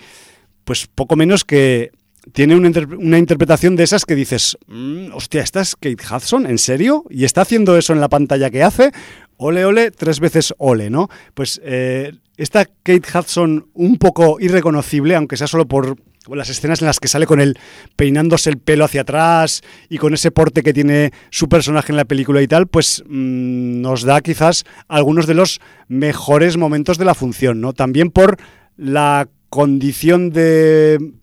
pues poco menos que tiene una, inter una interpretación de esas que dices, mmm, hostia, ¿esta es Kate Hudson? ¿En serio? ¿Y está haciendo eso en la pantalla que hace? Ole, ole, tres veces ole, ¿no? Pues eh, esta Kate Hudson un poco irreconocible, aunque sea solo por las escenas en las que sale con él peinándose el pelo hacia atrás y con ese porte que tiene su personaje en la película y tal, pues mmm, nos da quizás algunos de los mejores momentos de la función, ¿no? También por la condición de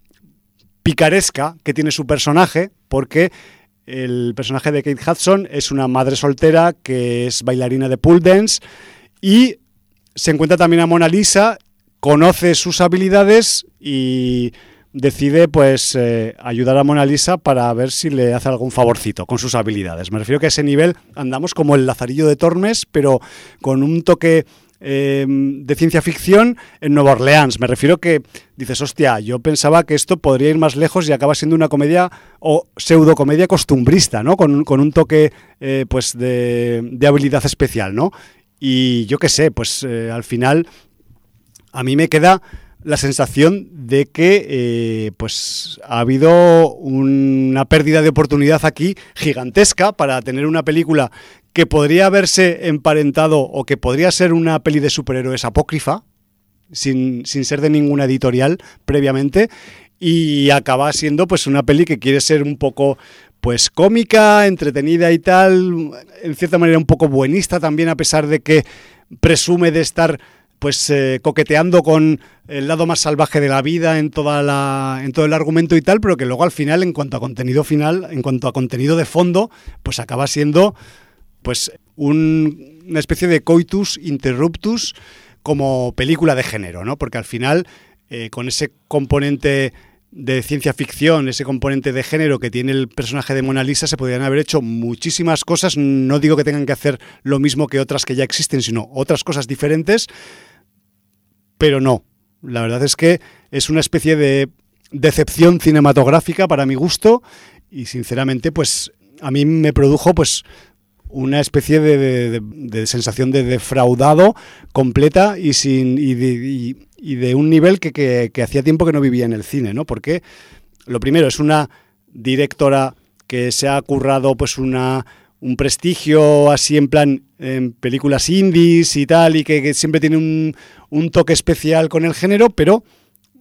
picaresca que tiene su personaje, porque el personaje de Kate Hudson es una madre soltera que es bailarina de pool dance y se encuentra también a Mona Lisa, conoce sus habilidades y decide pues eh, ayudar a Mona Lisa para ver si le hace algún favorcito con sus habilidades. Me refiero que a ese nivel andamos como el Lazarillo de Tormes, pero con un toque eh, de ciencia ficción en Nueva Orleans. Me refiero que dices, hostia, yo pensaba que esto podría ir más lejos y acaba siendo una comedia o pseudo comedia costumbrista, ¿no? Con, con un toque eh, pues de, de, habilidad especial, ¿no? Y yo qué sé, pues eh, al final a mí me queda la sensación de que eh, pues ha habido una pérdida de oportunidad aquí gigantesca para tener una película que podría haberse emparentado o que podría ser una peli de superhéroes apócrifa, sin, sin ser de ninguna editorial previamente, y acaba siendo pues una peli que quiere ser un poco pues cómica, entretenida y tal, en cierta manera un poco buenista también a pesar de que presume de estar pues eh, coqueteando con el lado más salvaje de la vida en toda la en todo el argumento y tal, pero que luego al final en cuanto a contenido final, en cuanto a contenido de fondo, pues acaba siendo pues un- una especie de coitus interruptus como película de género, ¿no? Porque al final eh, con ese componente de ciencia ficción, ese componente de género que tiene el personaje de Mona Lisa, se podrían haber hecho muchísimas cosas. No digo que tengan que hacer lo mismo que otras que ya existen, sino otras cosas diferentes, pero no. La verdad es que es una especie de decepción cinematográfica para mi gusto y sinceramente pues a mí me produjo pues una especie de, de- sensación de defraudado completa y sin y de, un nivel que, que- que hacía tiempo que no vivía en el cine, ¿no? Porque lo primero es una directora que se ha currado pues una un prestigio así en plan en películas indies y tal y que, que siempre tiene un, un toque especial con el género, pero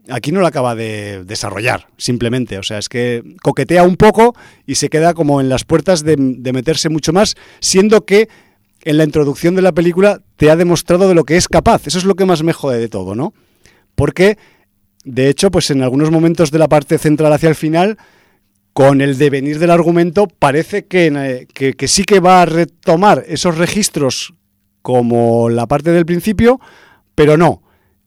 aquí no lo acaba de desarrollar, simplemente. O sea, es que coquetea un poco y se queda como en las puertas de, meterse mucho más, siendo que en la introducción de la película te ha demostrado de lo que es capaz. Eso es lo que más me jode de todo, ¿no? Porque, de hecho, pues en algunos momentos de la parte central hacia el final, con el devenir del argumento, parece que, eh, que sí que va a retomar esos registros como la parte del principio, pero no.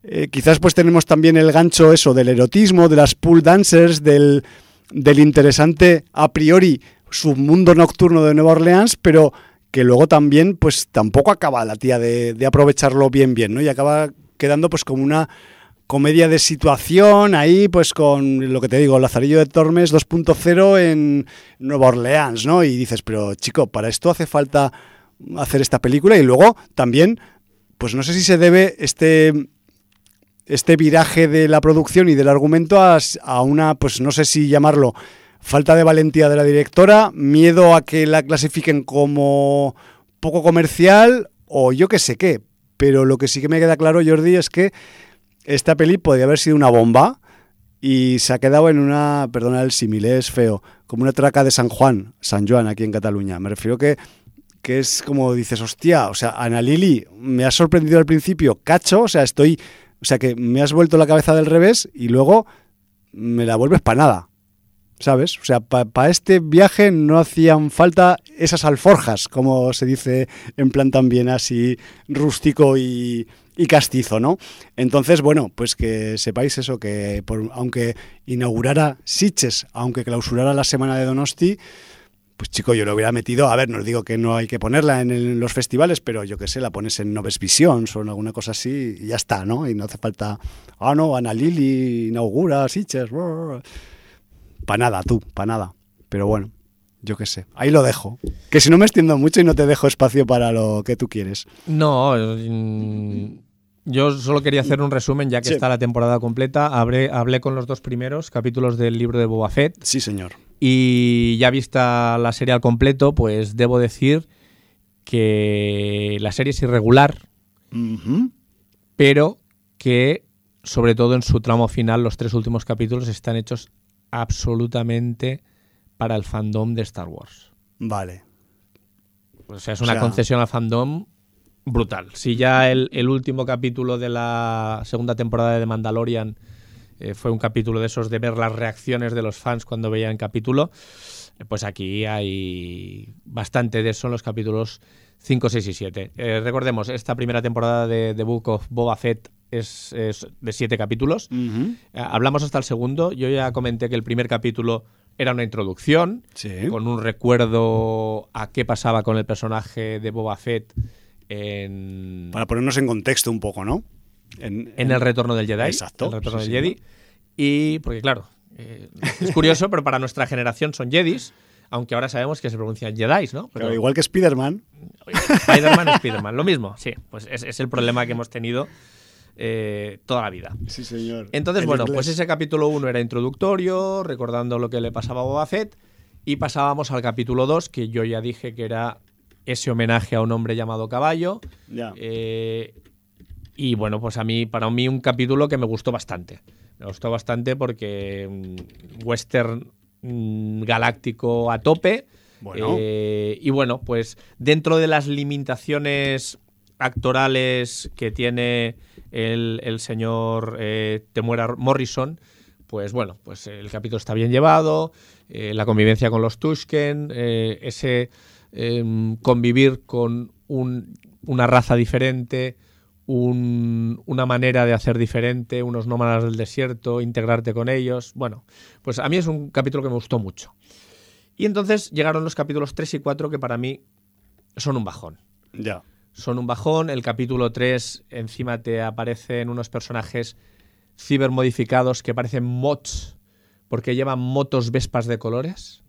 Eh, quizás pues tenemos también el gancho eso del erotismo, de las pool dancers, del, del interesante a priori submundo nocturno de Nueva Orleans, pero que luego también pues tampoco acaba la tía de, de aprovecharlo bien bien, ¿no? Y acaba quedando pues como una comedia de situación ahí pues con lo que te digo, Lazarillo de Tormes 2.0 en Nueva Orleans, ¿no? Y dices, pero chico, para esto hace falta hacer esta película y luego también pues no sé si se debe este este viraje de la producción y del argumento a, a una, pues no sé si llamarlo falta de valentía de la directora, miedo a que la clasifiquen como poco comercial o yo qué sé qué. Pero lo que sí que me queda claro, Jordi, es que esta peli podría haber sido una bomba y se ha quedado en una, perdona el símil, es feo, como una traca de San Juan, San Juan aquí en Cataluña. Me refiero que que es como dices, hostia, o sea, Ana Lili me ha sorprendido al principio, cacho, o sea, estoy, o sea, que me has vuelto la cabeza del revés y luego me la vuelves para nada, ¿sabes? O sea, para este viaje no hacían falta esas alforjas, como se dice en plan también así rústico y, y castizo, ¿no? Entonces, bueno, pues que sepáis eso, que por, aunque inaugurara Sitges, aunque clausurara la semana de Donosti, pues chico, yo lo hubiera metido, a ver, no digo que no hay que ponerla en, los festivales, pero yo qué sé, la pones en Noves Visions o en alguna cosa así y ya está, ¿no? Y no hace falta, ah, no, Ana Lili inaugura Sitges, para nada, tú, para nada. Pero bueno, yo qué sé, ahí lo dejo. Que si no me extiendo mucho y no te dejo espacio para lo que tú quieres. No, mm, yo solo quería hacer un resumen, ya que Sí. está la temporada completa. Hablé, hablé con los dos primeros capítulos del libro de Boba Fett Sí, señor. y ya vista la serie al completo, pues debo decir que la serie es irregular, pero que sobre todo en su tramo final los tres últimos capítulos están hechos absolutamente para el fandom de Star Wars. Vale. O sea, es O una sea- concesión al fandom brutal. Si ya el, el último capítulo de la segunda temporada de Mandalorian eh, fue un capítulo de esos de ver las reacciones de los fans cuando veían capítulo, eh, pues aquí hay bastante de eso en los capítulos 5, 6 y 7. Eh, recordemos, esta primera temporada de The Book of Boba Fett es, es de 7 capítulos. Eh, hablamos hasta el segundo. Yo ya comenté que el primer capítulo era una introducción Sí. con un recuerdo a qué pasaba con el personaje de Boba Fett en, Para ponernos en contexto un poco, ¿no? En, en el retorno del Jedi. Exacto, El retorno sí, del Jedi. Y porque claro, eh, es curioso, pero para nuestra generación son Jedis, aunque ahora sabemos que se pronuncian Jedis, ¿no? Pero igual que Spider-Man, Spider-Man, Spider-Man, lo mismo, sí. Pues es, es el problema que hemos tenido eh, toda la vida. Sí, señor. Entonces, En bueno, inglés. pues ese capítulo 1 era introductorio, recordando lo que le pasaba a Boba Fett, y pasábamos al capítulo 2, que yo ya dije que era ese homenaje a un hombre llamado Caballo. Ya. Eh, Y bueno, pues a mí, para mí, un capítulo que me gustó bastante. Me gustó bastante porque mm, western mm, galáctico a tope. Bueno. Eh, y bueno, pues dentro de las limitaciones actorales que tiene el, el señor eh, Temuera Morrison, pues bueno, pues el capítulo está bien llevado, eh, la convivencia con los Tushken, ese em, convivir con un- una raza diferente, un- una manera de hacer diferente, unos nómadas del desierto, integrarte con ellos. Bueno, pues a mí es un capítulo que me gustó mucho. Y entonces llegaron los capítulos 3 y 4 que para mí son un bajón. Ya. Son un bajón. El capítulo 3 encima te aparecen unos personajes cibermodificados que parecen mods porque llevan motos vespas de colores.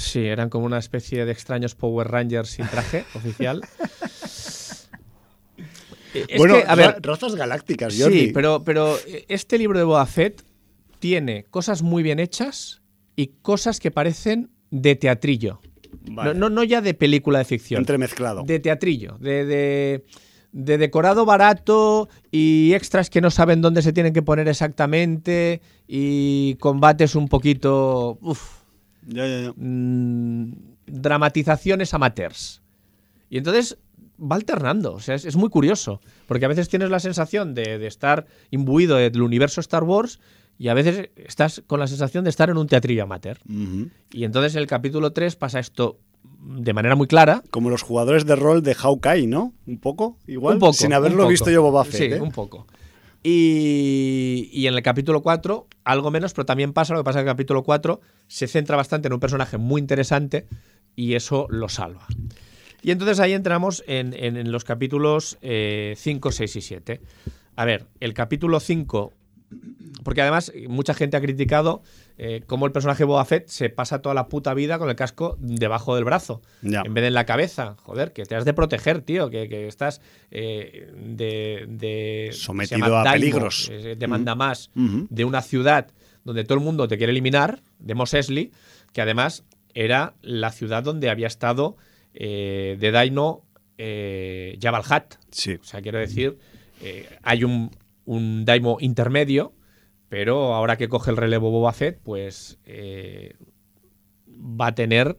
Sí, eran como una especie de extraños Power Rangers sin traje oficial. Eh, Es bueno, que, a ver, ra- razas galácticas, Jordi. Sí, pero, pero este libro de Boba Fett tiene cosas muy bien hechas y cosas que parecen de teatrillo. Vale. No, no, no ya de película de ficción. Entremezclado. De teatrillo, de, de, de decorado barato y extras que no saben dónde se tienen que poner exactamente y combates un poquito... uf, Ya, ya, ya. mm, dramatizaciones amateurs. Y entonces va alternando, o sea, es, es muy curioso, porque a veces tienes la sensación de, de estar imbuido del universo Star Wars y a veces estás con la sensación de estar en un teatrillo amateur. Y entonces en el capítulo 3 pasa esto de manera muy clara. Como los jugadores de rol de Hawkeye, ¿no? Un poco, igual. un poco. Sin haberlo un poco. visto yo Boba Fett. Sí, ¿eh? un poco. Y, y en el capítulo 4, algo menos, pero también pasa, lo que pasa que el capítulo 4 se centra bastante en un personaje muy interesante y eso lo salva. Y entonces ahí entramos en, en- en los capítulos 5, 6 y 7. A ver, el capítulo 5, porque además mucha gente ha criticado eh, cómo el personaje Boba Fett se pasa toda la puta vida con el casco debajo del brazo, Ya. en vez de en la cabeza. Joder, que te has de proteger, tío, que, que estás eh, de, de- Sometido a daimo, peligros. eh, demanda más de una ciudad donde todo el mundo te quiere eliminar, de Mos Eisley, que además era la ciudad donde había estado eh, de Daino Jabal Hat. Sí. O sea, quiero decir, eh, hay un, un Daimo intermedio, pero ahora que coge el relevo Boba Fett, pues eh, va a tener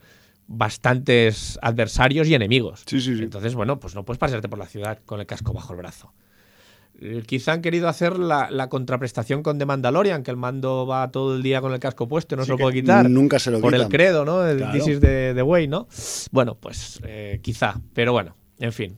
bastantes adversarios y enemigos. Sí, sí, sí. Entonces, bueno, pues no puedes pasearte por la ciudad con el casco bajo el brazo. Eh, Quizá han querido hacer la, la contraprestación con The Mandalorian, que el mando va todo el día con el casco puesto y no se lo puede quitar. nunca se lo Por el credo, ¿no? El Claro. This is the, the way, ¿no? Bueno, pues eh, quizá, pero bueno, en fin.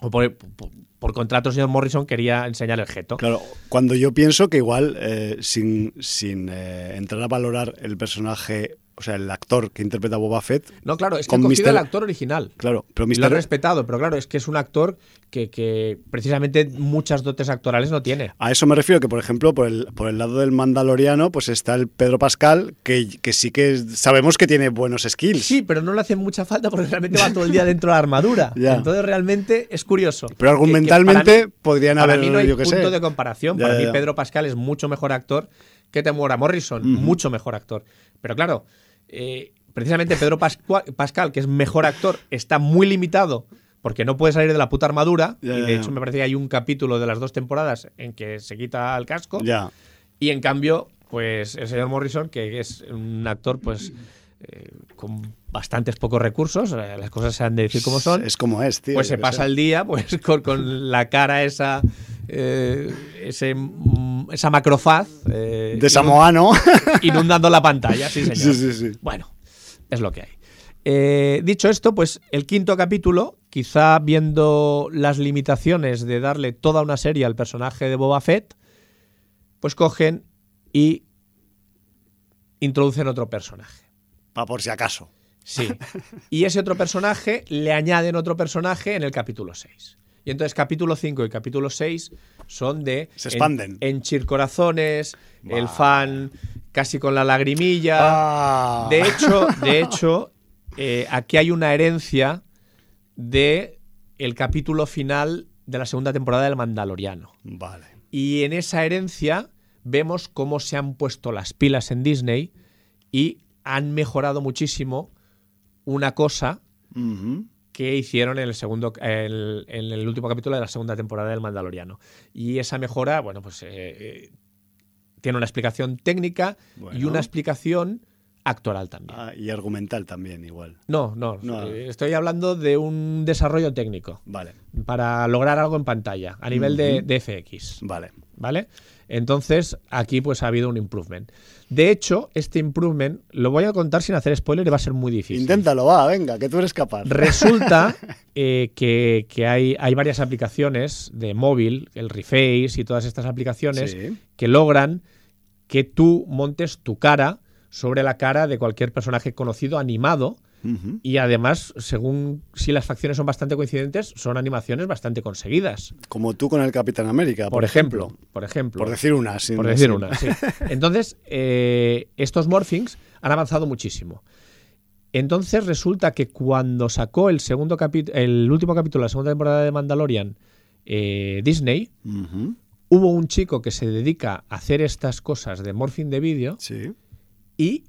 O por, por- por contrato, el señor Morrison quería enseñar el jeto. Claro, cuando yo pienso que igual, eh, sin, sin eh, entrar a valorar el personaje, o sea, el actor que interpreta a Boba Fett, No, claro, es que Con ha cogido Mr. al actor original. claro, pero Y lo ha Mr. respetado, pero claro, es que es un actor que, que precisamente muchas dotes actorales no tiene. A eso me refiero, que por ejemplo, por el, por el lado del mandaloriano, pues está el Pedro Pascal, que, que sí que sabemos que tiene buenos skills. Sí, pero no le hace mucha falta porque realmente va todo el día dentro de la armadura. Ya. Entonces realmente es curioso. Pero Que- que argumentalmente para mí- podrían para haber, mí no hay yo punto sé. de comparación. Ya, para ya, mí. Pedro Pascal es mucho mejor actor que Temuera Morrison, mucho mejor actor. Pero claro, eh, precisamente Pedro Pascal, que es mejor actor, está muy limitado porque no puede salir de la puta armadura. Y de hecho me parece que hay un capítulo de las dos temporadas en que se quita el casco. Y en cambio, pues el señor Morrison, que es un actor, pues eh, con bastantes pocos recursos, eh, las cosas se han de decir como son, Es como es, tío. pues se pasa el día pues con, con la cara esa, eh, ese, mm, esa macrofaz eh, De Samoano. inund- inundando la pantalla, sí señor. sí, sí, sí. Bueno, es lo que hay. Eh, dicho esto, pues el quinto capítulo, quizá viendo las limitaciones de darle toda una serie al personaje de Boba Fett, pues cogen y introducen otro personaje. Pa' por si acaso. Sí. Y ese otro personaje le añaden otro personaje en el capítulo 6. Y entonces capítulo 5 y capítulo 6 son de... Se expanden. En, enchir corazones, el fan casi con la lagrimilla. Ah. De hecho, de hecho eh, aquí hay una herencia de el capítulo final de la segunda temporada del Mandaloriano. Vale. Y en esa herencia vemos cómo se han puesto las pilas en Disney y han mejorado muchísimo una cosa Ujú. Que hicieron en el segundo en el último capítulo de la segunda temporada del Mandaloriano. Y esa mejora, bueno, pues eh, eh, tiene una explicación técnica y una explicación actoral también. Ah, y argumental también, igual. No, no, No. eh, estoy hablando de un desarrollo técnico Vale, para lograr algo en pantalla a nivel de, de FX. vale. ¿Vale? Entonces, aquí pues ha habido un improvement. De hecho, este improvement lo voy a contar sin hacer spoiler y va a ser muy difícil. Inténtalo, va, venga, que tú eres capaz. Resulta eh, que, que hay, hay varias aplicaciones de móvil, el Reface y todas estas aplicaciones, Sí. que logran que tú montes tu cara sobre la cara de cualquier personaje conocido animado Y además, según si las facciones son bastante coincidentes, son animaciones bastante conseguidas. Como tú con el Capitán América, Por ejemplo, por ejemplo. Por decir una, sin- Por decir una, sí. Entonces, eh, estos morphings han avanzado muchísimo. Entonces resulta que cuando sacó el segundo el último capítulo de la segunda temporada de Mandalorian, eh, Disney, hubo un chico que se dedica a hacer estas cosas de morphing de vídeo Sí. y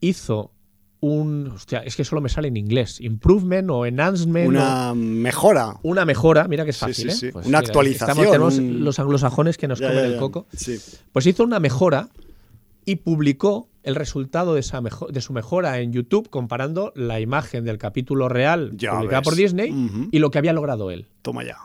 hizo un. Hostia, es que solo me sale en inglés. Improvement o enhancement. o- Una mejora. una mejora, mira que es Sí, fácil, sí, ¿eh? Pues Una mira, actualización, estamos- tenemos un- los anglosajones que nos Ya, comen ya, el coco. Pues hizo una mejora y publicó el resultado de, esa mejo- de su mejora en YouTube comparando la imagen del capítulo real Ya publicada por Disney y lo que había logrado él. Toma ya.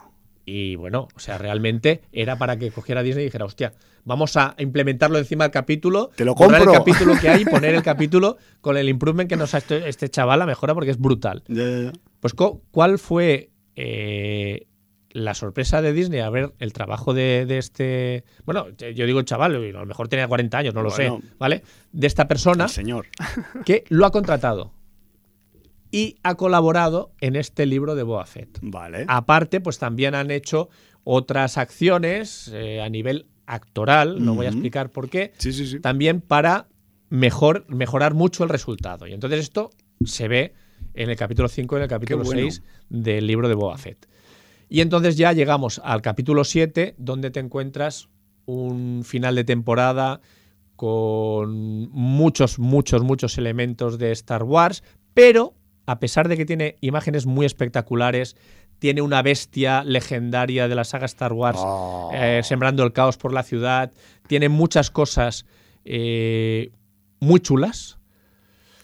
Y bueno, o sea, realmente era para que cogiera Disney y dijera, hostia, vamos a implementarlo encima del capítulo, Te lo borrar compro. el capítulo que hay y poner el capítulo con el improvement que nos ha hecho este chaval, la mejora, porque es brutal. Ya, ya, ya. Pues, ¿cuál fue eh, la sorpresa de Disney a ver el trabajo de, de este. Bueno, yo digo chaval, a lo mejor tenía 40 años, no lo Bueno. sé, ¿vale? De esta persona El señor. que lo ha contratado y ha colaborado en este libro de Boa Fett. Vale. Aparte, pues también han hecho otras acciones eh, a nivel actoral, no voy a explicar por qué, Sí, sí, sí. también para mejor, mejorar mucho el resultado. Y entonces esto se ve en el capítulo 5 y en el capítulo bueno. 6 del libro de Boba Fett. Y entonces ya llegamos al capítulo 7, donde te encuentras un final de temporada con muchos, muchos, muchos elementos de Star Wars, pero a pesar de que tiene imágenes muy espectaculares, tiene una bestia legendaria de la saga Star Wars Oh. eh, sembrando el caos por la ciudad, tiene muchas cosas eh, muy chulas.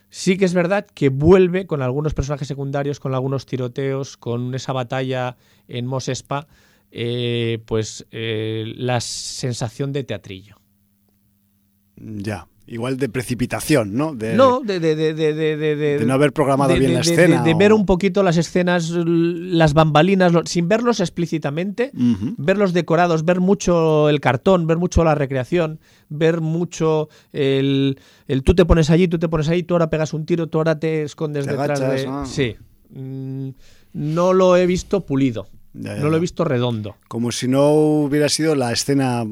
Sí que es verdad que vuelve con algunos personajes secundarios, con algunos tiroteos, con esa batalla en Mos Espa, eh, pues la sensación de teatrillo. Ya. Igual de precipitación, ¿no? De, No, de, no haber programado bien la escena. de o- ver un poquito las escenas, las bambalinas, sin verlos explícitamente, Ujú. ver los decorados, ver mucho el cartón, ver mucho la recreación, ver mucho el, el tú te pones allí, tú te pones ahí, tú ahora pegas un tiro, tú ahora te escondes Te detrás agachas, de... ah. Sí. Mm, no lo he visto pulido, Ya, ya, no lo he visto redondo. Como si no hubiera sido la escena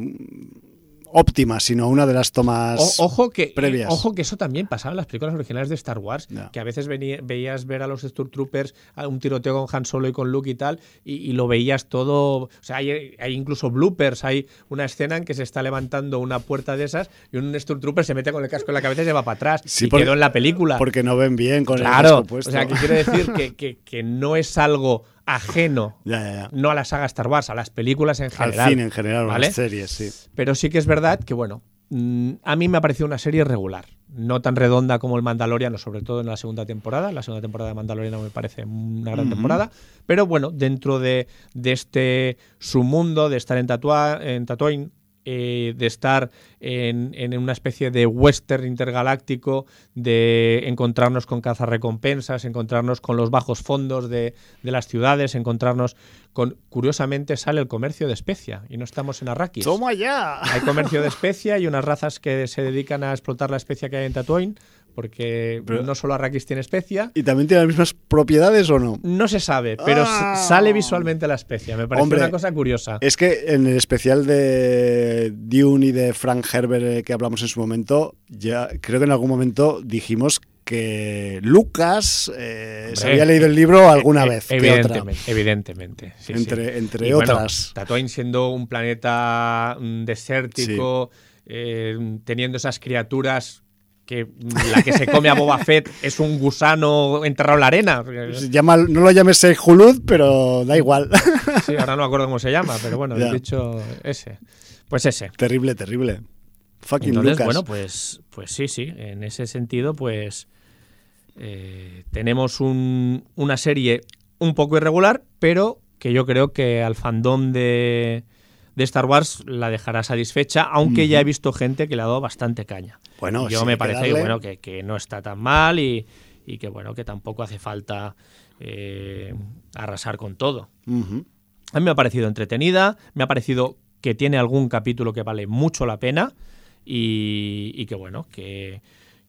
óptima, sino una de las tomas O- ojo, que, previas. ojo que eso también pasaba en las películas originales de Star Wars, que a veces venía- veías ver a los Stormtroopers a un tiroteo con Han Solo y con Luke y tal, y, y lo veías todo. O sea, hay, hay incluso bloopers, hay una escena en que se está levantando una puerta de esas y un Stormtrooper se mete con el casco en la cabeza y se va para atrás. Sí, y porque- quedó en la película. Porque no ven bien con el claro, casco o sea, que quiero decir que, que- que no es algo ajeno. Ya, ya, ya. No a la saga Star Wars, a las películas en Al general. cine en general, a las series, sí. Pero sí que es verdad que, bueno, mm, a mí me ha parecido una serie regular. No tan redonda como el Mandaloriano, sobre todo en la segunda temporada. La segunda temporada de Mandaloriano me parece una gran temporada. Pero bueno, dentro de, de este submundo, de estar en, Tatua- en Tatooine, eh, de estar en, en una especie de western intergaláctico, de encontrarnos con cazarrecompensas, encontrarnos con los bajos fondos de, de las ciudades, encontrarnos con... Curiosamente sale el comercio de especia y no estamos en Arrakis. ¡Toma ya! Hay comercio de especia y unas razas que se dedican a explotar la especia que hay en Tatooine, porque Pero- no solo Arrakis tiene especia. ¿Y también tiene las mismas propiedades o no? No se sabe, pero Ah. sale visualmente la especia. Me parece Hombre, una cosa curiosa. Es que en el especial de Dune y de Frank Herbert eh, que hablamos en su momento, ya creo que en algún momento dijimos que Lucas eh, se había leído el libro alguna Eh, vez otra. Evidentemente, evidentemente. sí. Entre, entre Y bueno, otras. Tatooine siendo un planeta mm, desértico, eh, teniendo esas criaturas que la que se come a Boba Fett es un gusano enterrado en la arena. Llama- no lo llames Hulud, pero da igual. Sí, ahora no me acuerdo cómo se llama, pero bueno, el dicho ese. Pues ese. terrible, terrible. Fucking Entonces, Lucas. bueno, pues, pues sí, sí. En ese sentido, pues eh, tenemos un- una serie un poco irregular, pero que yo creo que al fandom de, de Star Wars la dejará satisfecha, aunque ya he visto gente que le ha dado bastante caña. Bueno, yo sí, me parece que, darle. bueno, que, que no está tan mal y, y que bueno, que tampoco hace falta eh, arrasar con todo. A mí me ha parecido entretenida, me ha parecido que tiene algún capítulo que vale mucho la pena y, y que bueno, que,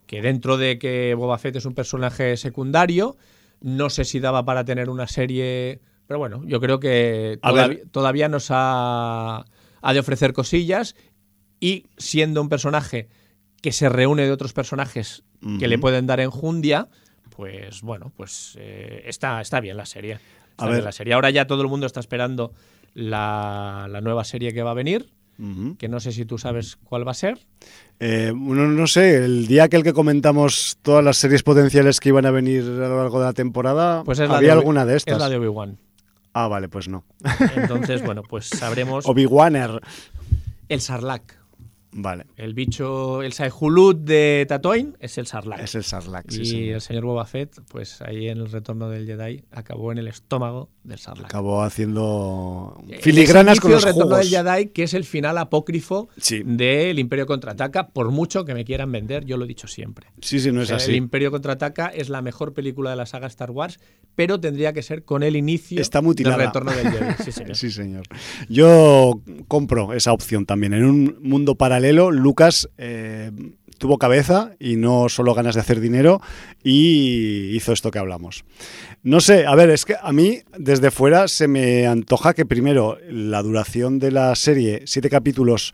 que dentro de que Boba Fett es un personaje secundario, no sé si daba para tener una serie, pero bueno, yo creo que A todav- ver. todavía nos ha, ha de ofrecer cosillas y siendo un personaje que se reúne de otros personajes que le pueden dar enjundia, pues bueno, pues eh, está, está bien la serie. Está bien ver. la serie. Ahora ya todo el mundo está esperando la, la nueva serie que va a venir, que no sé si tú sabes cuál va a ser. Eh, bueno, no sé, el día aquel que comentamos todas las series potenciales que iban a venir a lo largo de la temporada, Pues es la ¿había de alguna de estas? Es la de Obi-Wan. Ah, vale, pues no. Entonces, bueno, pues sabremos Obi-Waner. el Sarlacc. Vale, El bicho, el Saihulud de Tatooine es el Sarlacc. es el Sarlacc, sí, y señor. el señor Boba Fett, pues ahí en el retorno del Jedi, acabó en el estómago del Sarlacc. Acabó haciendo Eh, filigranas ese con los del retorno jugos. del Jedi, que es el final apócrifo Sí. del Imperio Contraataca, por mucho que me quieran vender, yo lo he dicho siempre. Sí, sí, no O es sea, así. El Imperio Contraataca es la mejor película de la saga Star Wars, pero tendría que ser con el inicio Está mutilada. del retorno del Jedi. Sí, señor. Sí, señor. Yo compro esa opción también. En un mundo paralelo, Lucas eh, tuvo cabeza y no solo ganas de hacer dinero y hizo esto que hablamos. No sé, a ver, es que a mí desde fuera se me antoja que primero la duración de la serie, siete capítulos,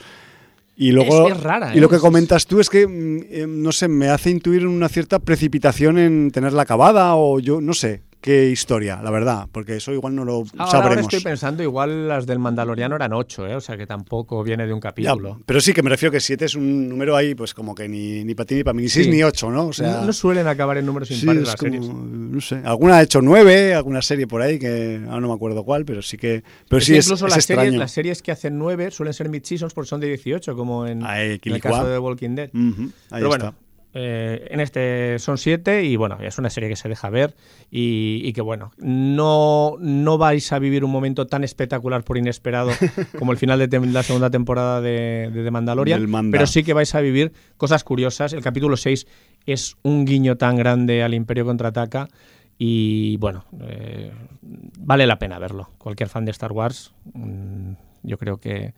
y luego Es- es rara, y lo ¿eh? que comentas tú es que mm, eh, no sé, me hace intuir una cierta precipitación en tenerla acabada o yo no sé qué historia, la verdad, porque eso igual no lo Ahora, ahora sabremos. estoy pensando, igual las del Mandaloriano eran ocho, ¿eh? o sea que tampoco viene de un Ya, capítulo. pero sí que me refiero que 7 es un número ahí, pues como que ni, ni para ti ni para mí, ni 6 Sí. ni 8, ¿no? O sea, no, no suelen acabar en números impares es las como, series. no sé. Alguna ha hecho 9, alguna serie por ahí, que ahora no me acuerdo cuál, pero sí que. Pero Es sí es, incluso es las, series, extraño. las series que hacen nueve suelen ser mid-seasons porque son de 18, como en, el caso de Walking Dead. Ahí Pero está. bueno, eh, en este son siete y bueno, es una serie que se deja ver y, y que bueno, no, no vais a vivir un momento tan espectacular por inesperado como el final de la segunda temporada de, de The Mandalorian, pero sí que vais a vivir cosas curiosas. El capítulo 6 es un guiño tan grande al Imperio Contraataca y bueno, eh, vale la pena verlo. Cualquier fan de Star Wars, mm, yo creo que,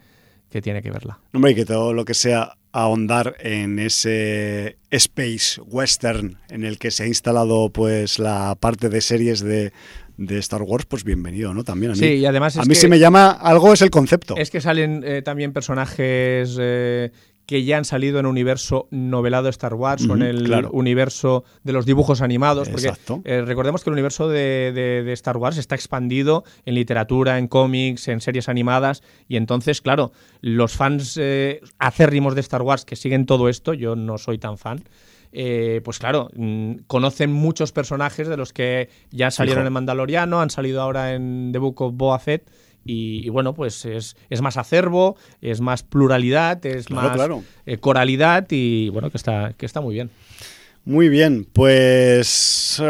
que tiene que verla. Hombre, y que todo lo que sea ahondar en ese space western en el que se ha instalado pues la parte de series de, de Star Wars, pues bienvenido, ¿no? También a mí. Sí, y además a es mí que- si me llama algo es el concepto. Es que salen eh, también personajes eh, que ya han salido en el universo novelado de Star Wars o en el claro. universo de los dibujos animados. Porque Exacto. eh, recordemos que el universo de, de- de Star Wars está expandido en literatura, en cómics, en series animadas. Y entonces, claro, los fans eh, acérrimos de Star Wars que siguen todo esto, yo no soy tan fan. eh, pues claro, mm, conocen muchos personajes de los que ya salieron en Mandaloriano, han salido ahora en The Book of Boba Fett. Y, y bueno, pues es, es más acervo, es más pluralidad, es Claro, más claro. eh, coralidad y bueno, que está, que está muy bien. Muy bien, pues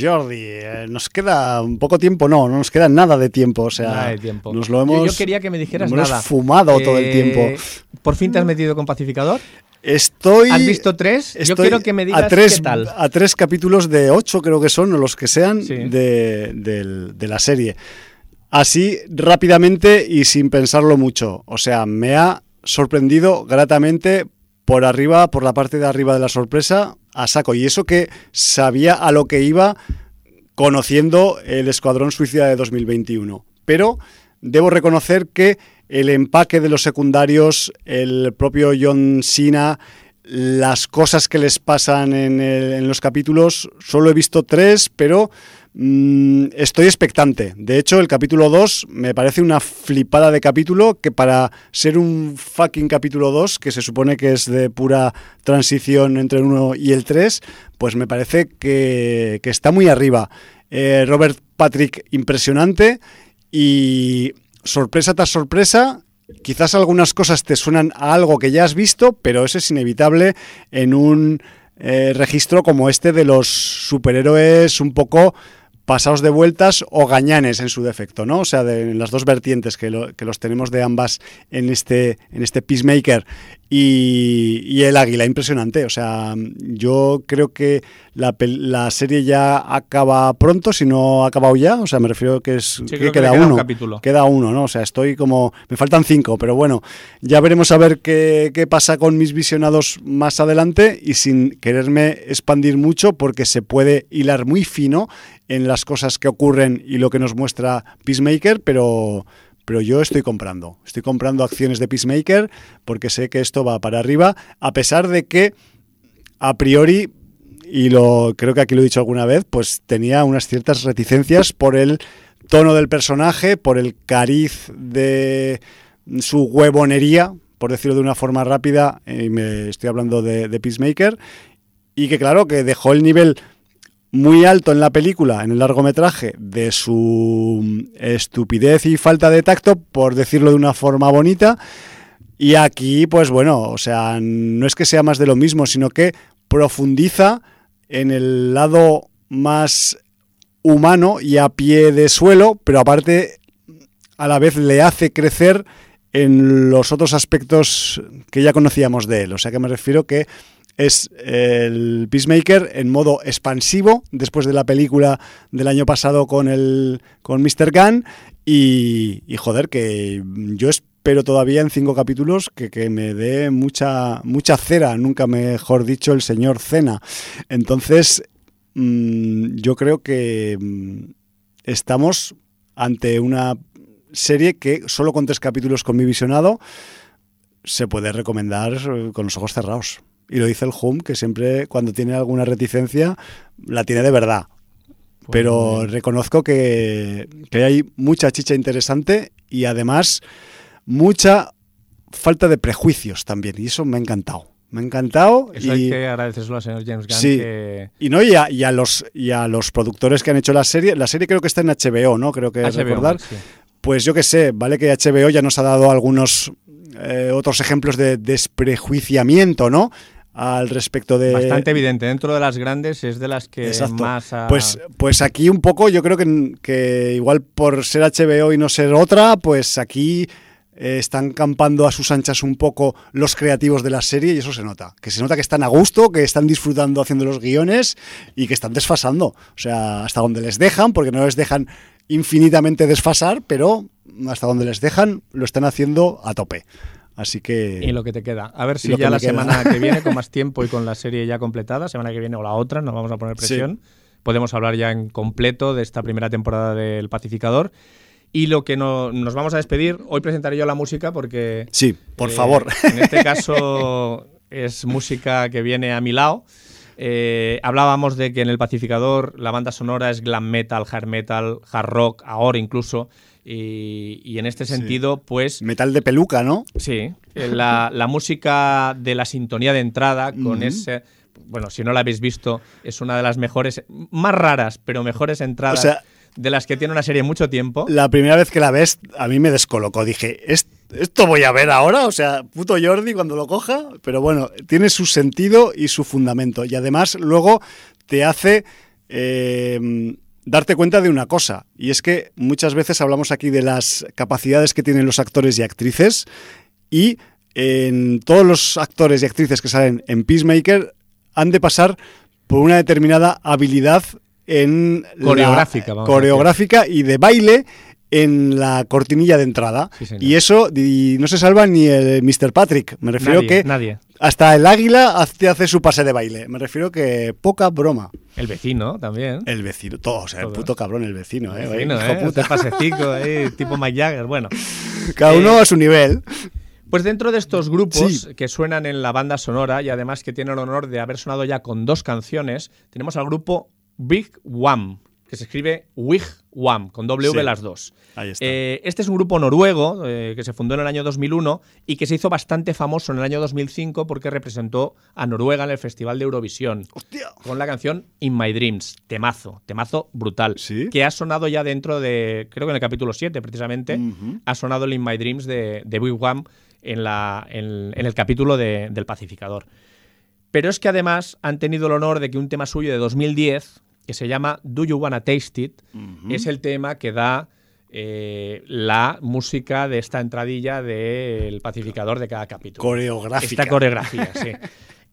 Jordi, eh, nos queda un poco tiempo, no, no nos queda nada de tiempo, o sea, Nada de tiempo. nos lo hemos, yo, quería que me dijeras nada. fumado todo el Eh, tiempo. ¿Por fin te has metido con Pacificador? Estoy, ¿Has visto tres? Yo quiero que me digas a tres, qué tal. a tres capítulos de ocho creo que son o los que sean Sí. de, de la serie. Así rápidamente y sin pensarlo mucho, o sea, me ha sorprendido gratamente por arriba, por la parte de arriba de la sorpresa, a saco. Y eso que sabía a lo que iba conociendo el Escuadrón Suicida de 2021. Pero debo reconocer que el empaque de los secundarios, el propio John Cena, las cosas que les pasan en, en los capítulos, solo he visto tres, pero mm, estoy expectante. De hecho, el capítulo 2 me parece una flipada de capítulo que para ser un fucking capítulo 2, que se supone que es de pura transición entre el 1 y el 3, pues me parece que, que está muy arriba. Eh, Robert Patrick, impresionante. Y sorpresa tras sorpresa, quizás algunas cosas te suenan a algo que ya has visto, pero eso es inevitable en un eh, registro como este de los superhéroes un poco pasados de vueltas o gañanes en su defecto, ¿no? O sea, de las dos vertientes que, lo- que los tenemos de ambas en este, en este Peacemaker y, y el águila, impresionante. O sea, yo creo que la, serie ya acaba pronto, si no ha acabado ya. O sea, me refiero que es que creo que queda un uno. capítulo. Queda uno, ¿no? O sea, estoy como. Me faltan cinco, pero bueno, ya veremos a ver qué, qué pasa con mis visionados más adelante y sin quererme expandir mucho, porque se puede hilar muy fino en las cosas que ocurren y lo que nos muestra Peacemaker, pero. Pero yo estoy comprando, estoy comprando acciones de Peacemaker porque sé que esto va para arriba, a pesar de que a priori y lo creo que aquí lo he dicho alguna vez, pues tenía unas ciertas reticencias por el tono del personaje, por el cariz de su huevonería, por decirlo de una forma rápida, y me estoy hablando de, de Peacemaker, y que claro, que dejó el nivel muy alto en la película, en el largometraje, de su estupidez y falta de tacto, por decirlo de una forma bonita, y aquí, pues bueno, o sea, no es que sea más de lo mismo, sino que profundiza en el lado más humano y a pie de suelo, pero aparte a la vez le hace crecer en los otros aspectos que ya conocíamos de él. O sea que me refiero que es el Peacemaker en modo expansivo después de la película del año pasado con el con Mr. Gunn y, y joder que yo espero todavía en cinco capítulos que, que me dé mucha mucha cera, nunca mejor dicho el señor Cena. Entonces mm, yo creo que mm, estamos ante una serie que solo con tres capítulos con mi visionado se puede recomendar eh, con los ojos cerrados. Y lo dice el Hum, que siempre cuando tiene alguna reticencia la tiene de verdad. Pues Pero bien. reconozco que, que hay mucha chicha interesante y además mucha falta de prejuicios también. Y eso me ha encantado. Me ha encantado. Eso y... hay que agradecérselo al señor James Gunn. Sí. que- Y no, y a, y a los y a los productores que han hecho la serie, la serie creo que está en HBO, ¿no? Creo que HBO, recordar. sí. Pues yo que sé, vale que HBO ya nos ha dado algunos eh, otros ejemplos de desprejuiciamiento, ¿no? Al respecto de Bastante evidente. Dentro de las grandes es de las que Exacto. más Pues, pues aquí un poco, yo creo que, que igual por ser HBO y no ser otra, pues aquí eh, están campando a sus anchas un poco los creativos de la serie y eso se nota. Que se nota que están a gusto, que están disfrutando haciendo los guiones y que están desfasando. O sea, hasta donde les dejan, porque no les dejan infinitamente desfasar, pero hasta donde les dejan lo están haciendo a tope. Así que... Y lo que te queda. A ver si ya la queda. semana que viene, con más tiempo y con la serie ya completada, semana que viene o la otra, nos vamos a poner Sí. presión, podemos hablar ya en completo de esta primera temporada del Pacificador. Y lo que no- nos vamos a despedir, hoy presentaré yo la música porque... Sí, por eh, favor. En este caso es música que viene a mi lado. Eh, hablábamos de que en el Pacificador la banda sonora es glam metal, hard metal, hard rock, ahora incluso. Y, y en este Sí. sentido, pues Metal de peluca, ¿no? Sí, eh, la, la música de la sintonía de entrada con ese... Bueno, si no la habéis visto, es una de las mejores, más raras, pero mejores entradas O sea, de las que tiene una serie mucho tiempo. La primera vez que la ves, a mí me descolocó. Dije, "¿Est- ¿esto voy a ver ahora? O sea, puto Jordi cuando lo coja. Pero bueno, tiene su sentido y su fundamento. Y además, luego te hace eh, darte cuenta de una cosa. Y es que muchas veces hablamos aquí de las capacidades que tienen los actores y actrices. Y en todos los actores y actrices que salen en Peacemaker han de pasar por una determinada habilidad en la- Coreográfica, vamos a coreográfica y de baile en la cortinilla de entrada. Sí, y eso y no se salva ni el Mr. Patrick. Me refiero nadie, que nadie. Hasta el águila hace, hace su pase de baile. Me refiero que poca broma. El vecino también. El vecino, todo, o sea, el puto cabrón, el vecino, eh. El vecino, hijo ¿eh? puta. Ese pasecico ahí, tipo Mike Jagger. Bueno, Cada uno Eh, a su nivel. pues dentro de estos grupos Sí. que suenan en la banda sonora y además que tienen el honor de haber sonado ya con dos canciones, tenemos al grupo Big One, que se escribe Wigwam, con W Sí. las dos. Ahí está. Eh, este es un grupo noruego eh, que se fundó en el año 2001 y que se hizo bastante famoso en el año 2005 porque representó a Noruega en el Festival de Eurovisión ¡Hostia! con la canción In My Dreams, temazo, temazo brutal, ¿Sí? que ha sonado ya dentro de, creo que en el capítulo 7 precisamente, ha sonado el In My Dreams de, de Wigwam en, la, en, en el capítulo de- del pacificador. Pero es que además han tenido el honor de que un tema suyo de 2010, que se llama Do You Wanna Taste It, es el tema que da eh, la música de esta entradilla del pacificador de cada capítulo. Coreográfica. Esta coreografía, sí.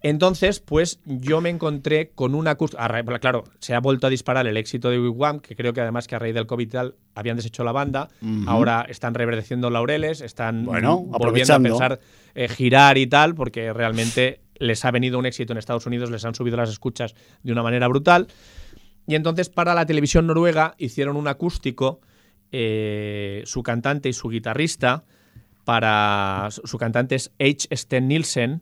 Entonces, pues yo me encontré con una. Claro, se ha vuelto a disparar el éxito de Wigwam, que creo que además que a raíz del COVID y tal habían deshecho la banda. Ahora están reverdeciendo laureles, están Bueno, volviendo a pensar eh, girar y tal, porque realmente les ha venido un éxito en Estados Unidos, les han subido las escuchas de una manera brutal. Y entonces para la televisión noruega hicieron un acústico, eh, su cantante y su guitarrista, para su cantante es H. Sten Nielsen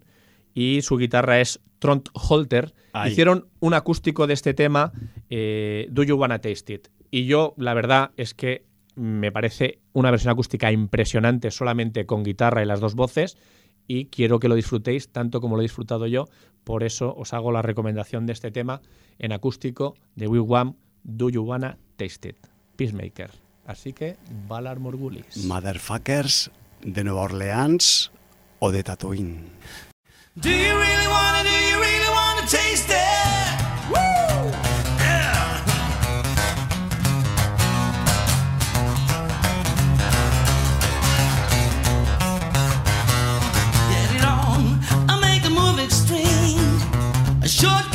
y su guitarra es Trond Holter. Hicieron un acústico de este tema, eh, Do You Wanna Taste It? Y yo, la verdad es que me parece una versión acústica impresionante solamente con guitarra y las dos voces y quiero que lo disfrutéis tanto como lo he disfrutado yo. Por eso os hago la recomendación de este tema en acústico de Wigwam, Do You Wanna Taste It? Peacemaker. Así que, Valar Morgulis. Motherfuckers de Nueva Orleans o de Tatooine. Do you really wanna, do A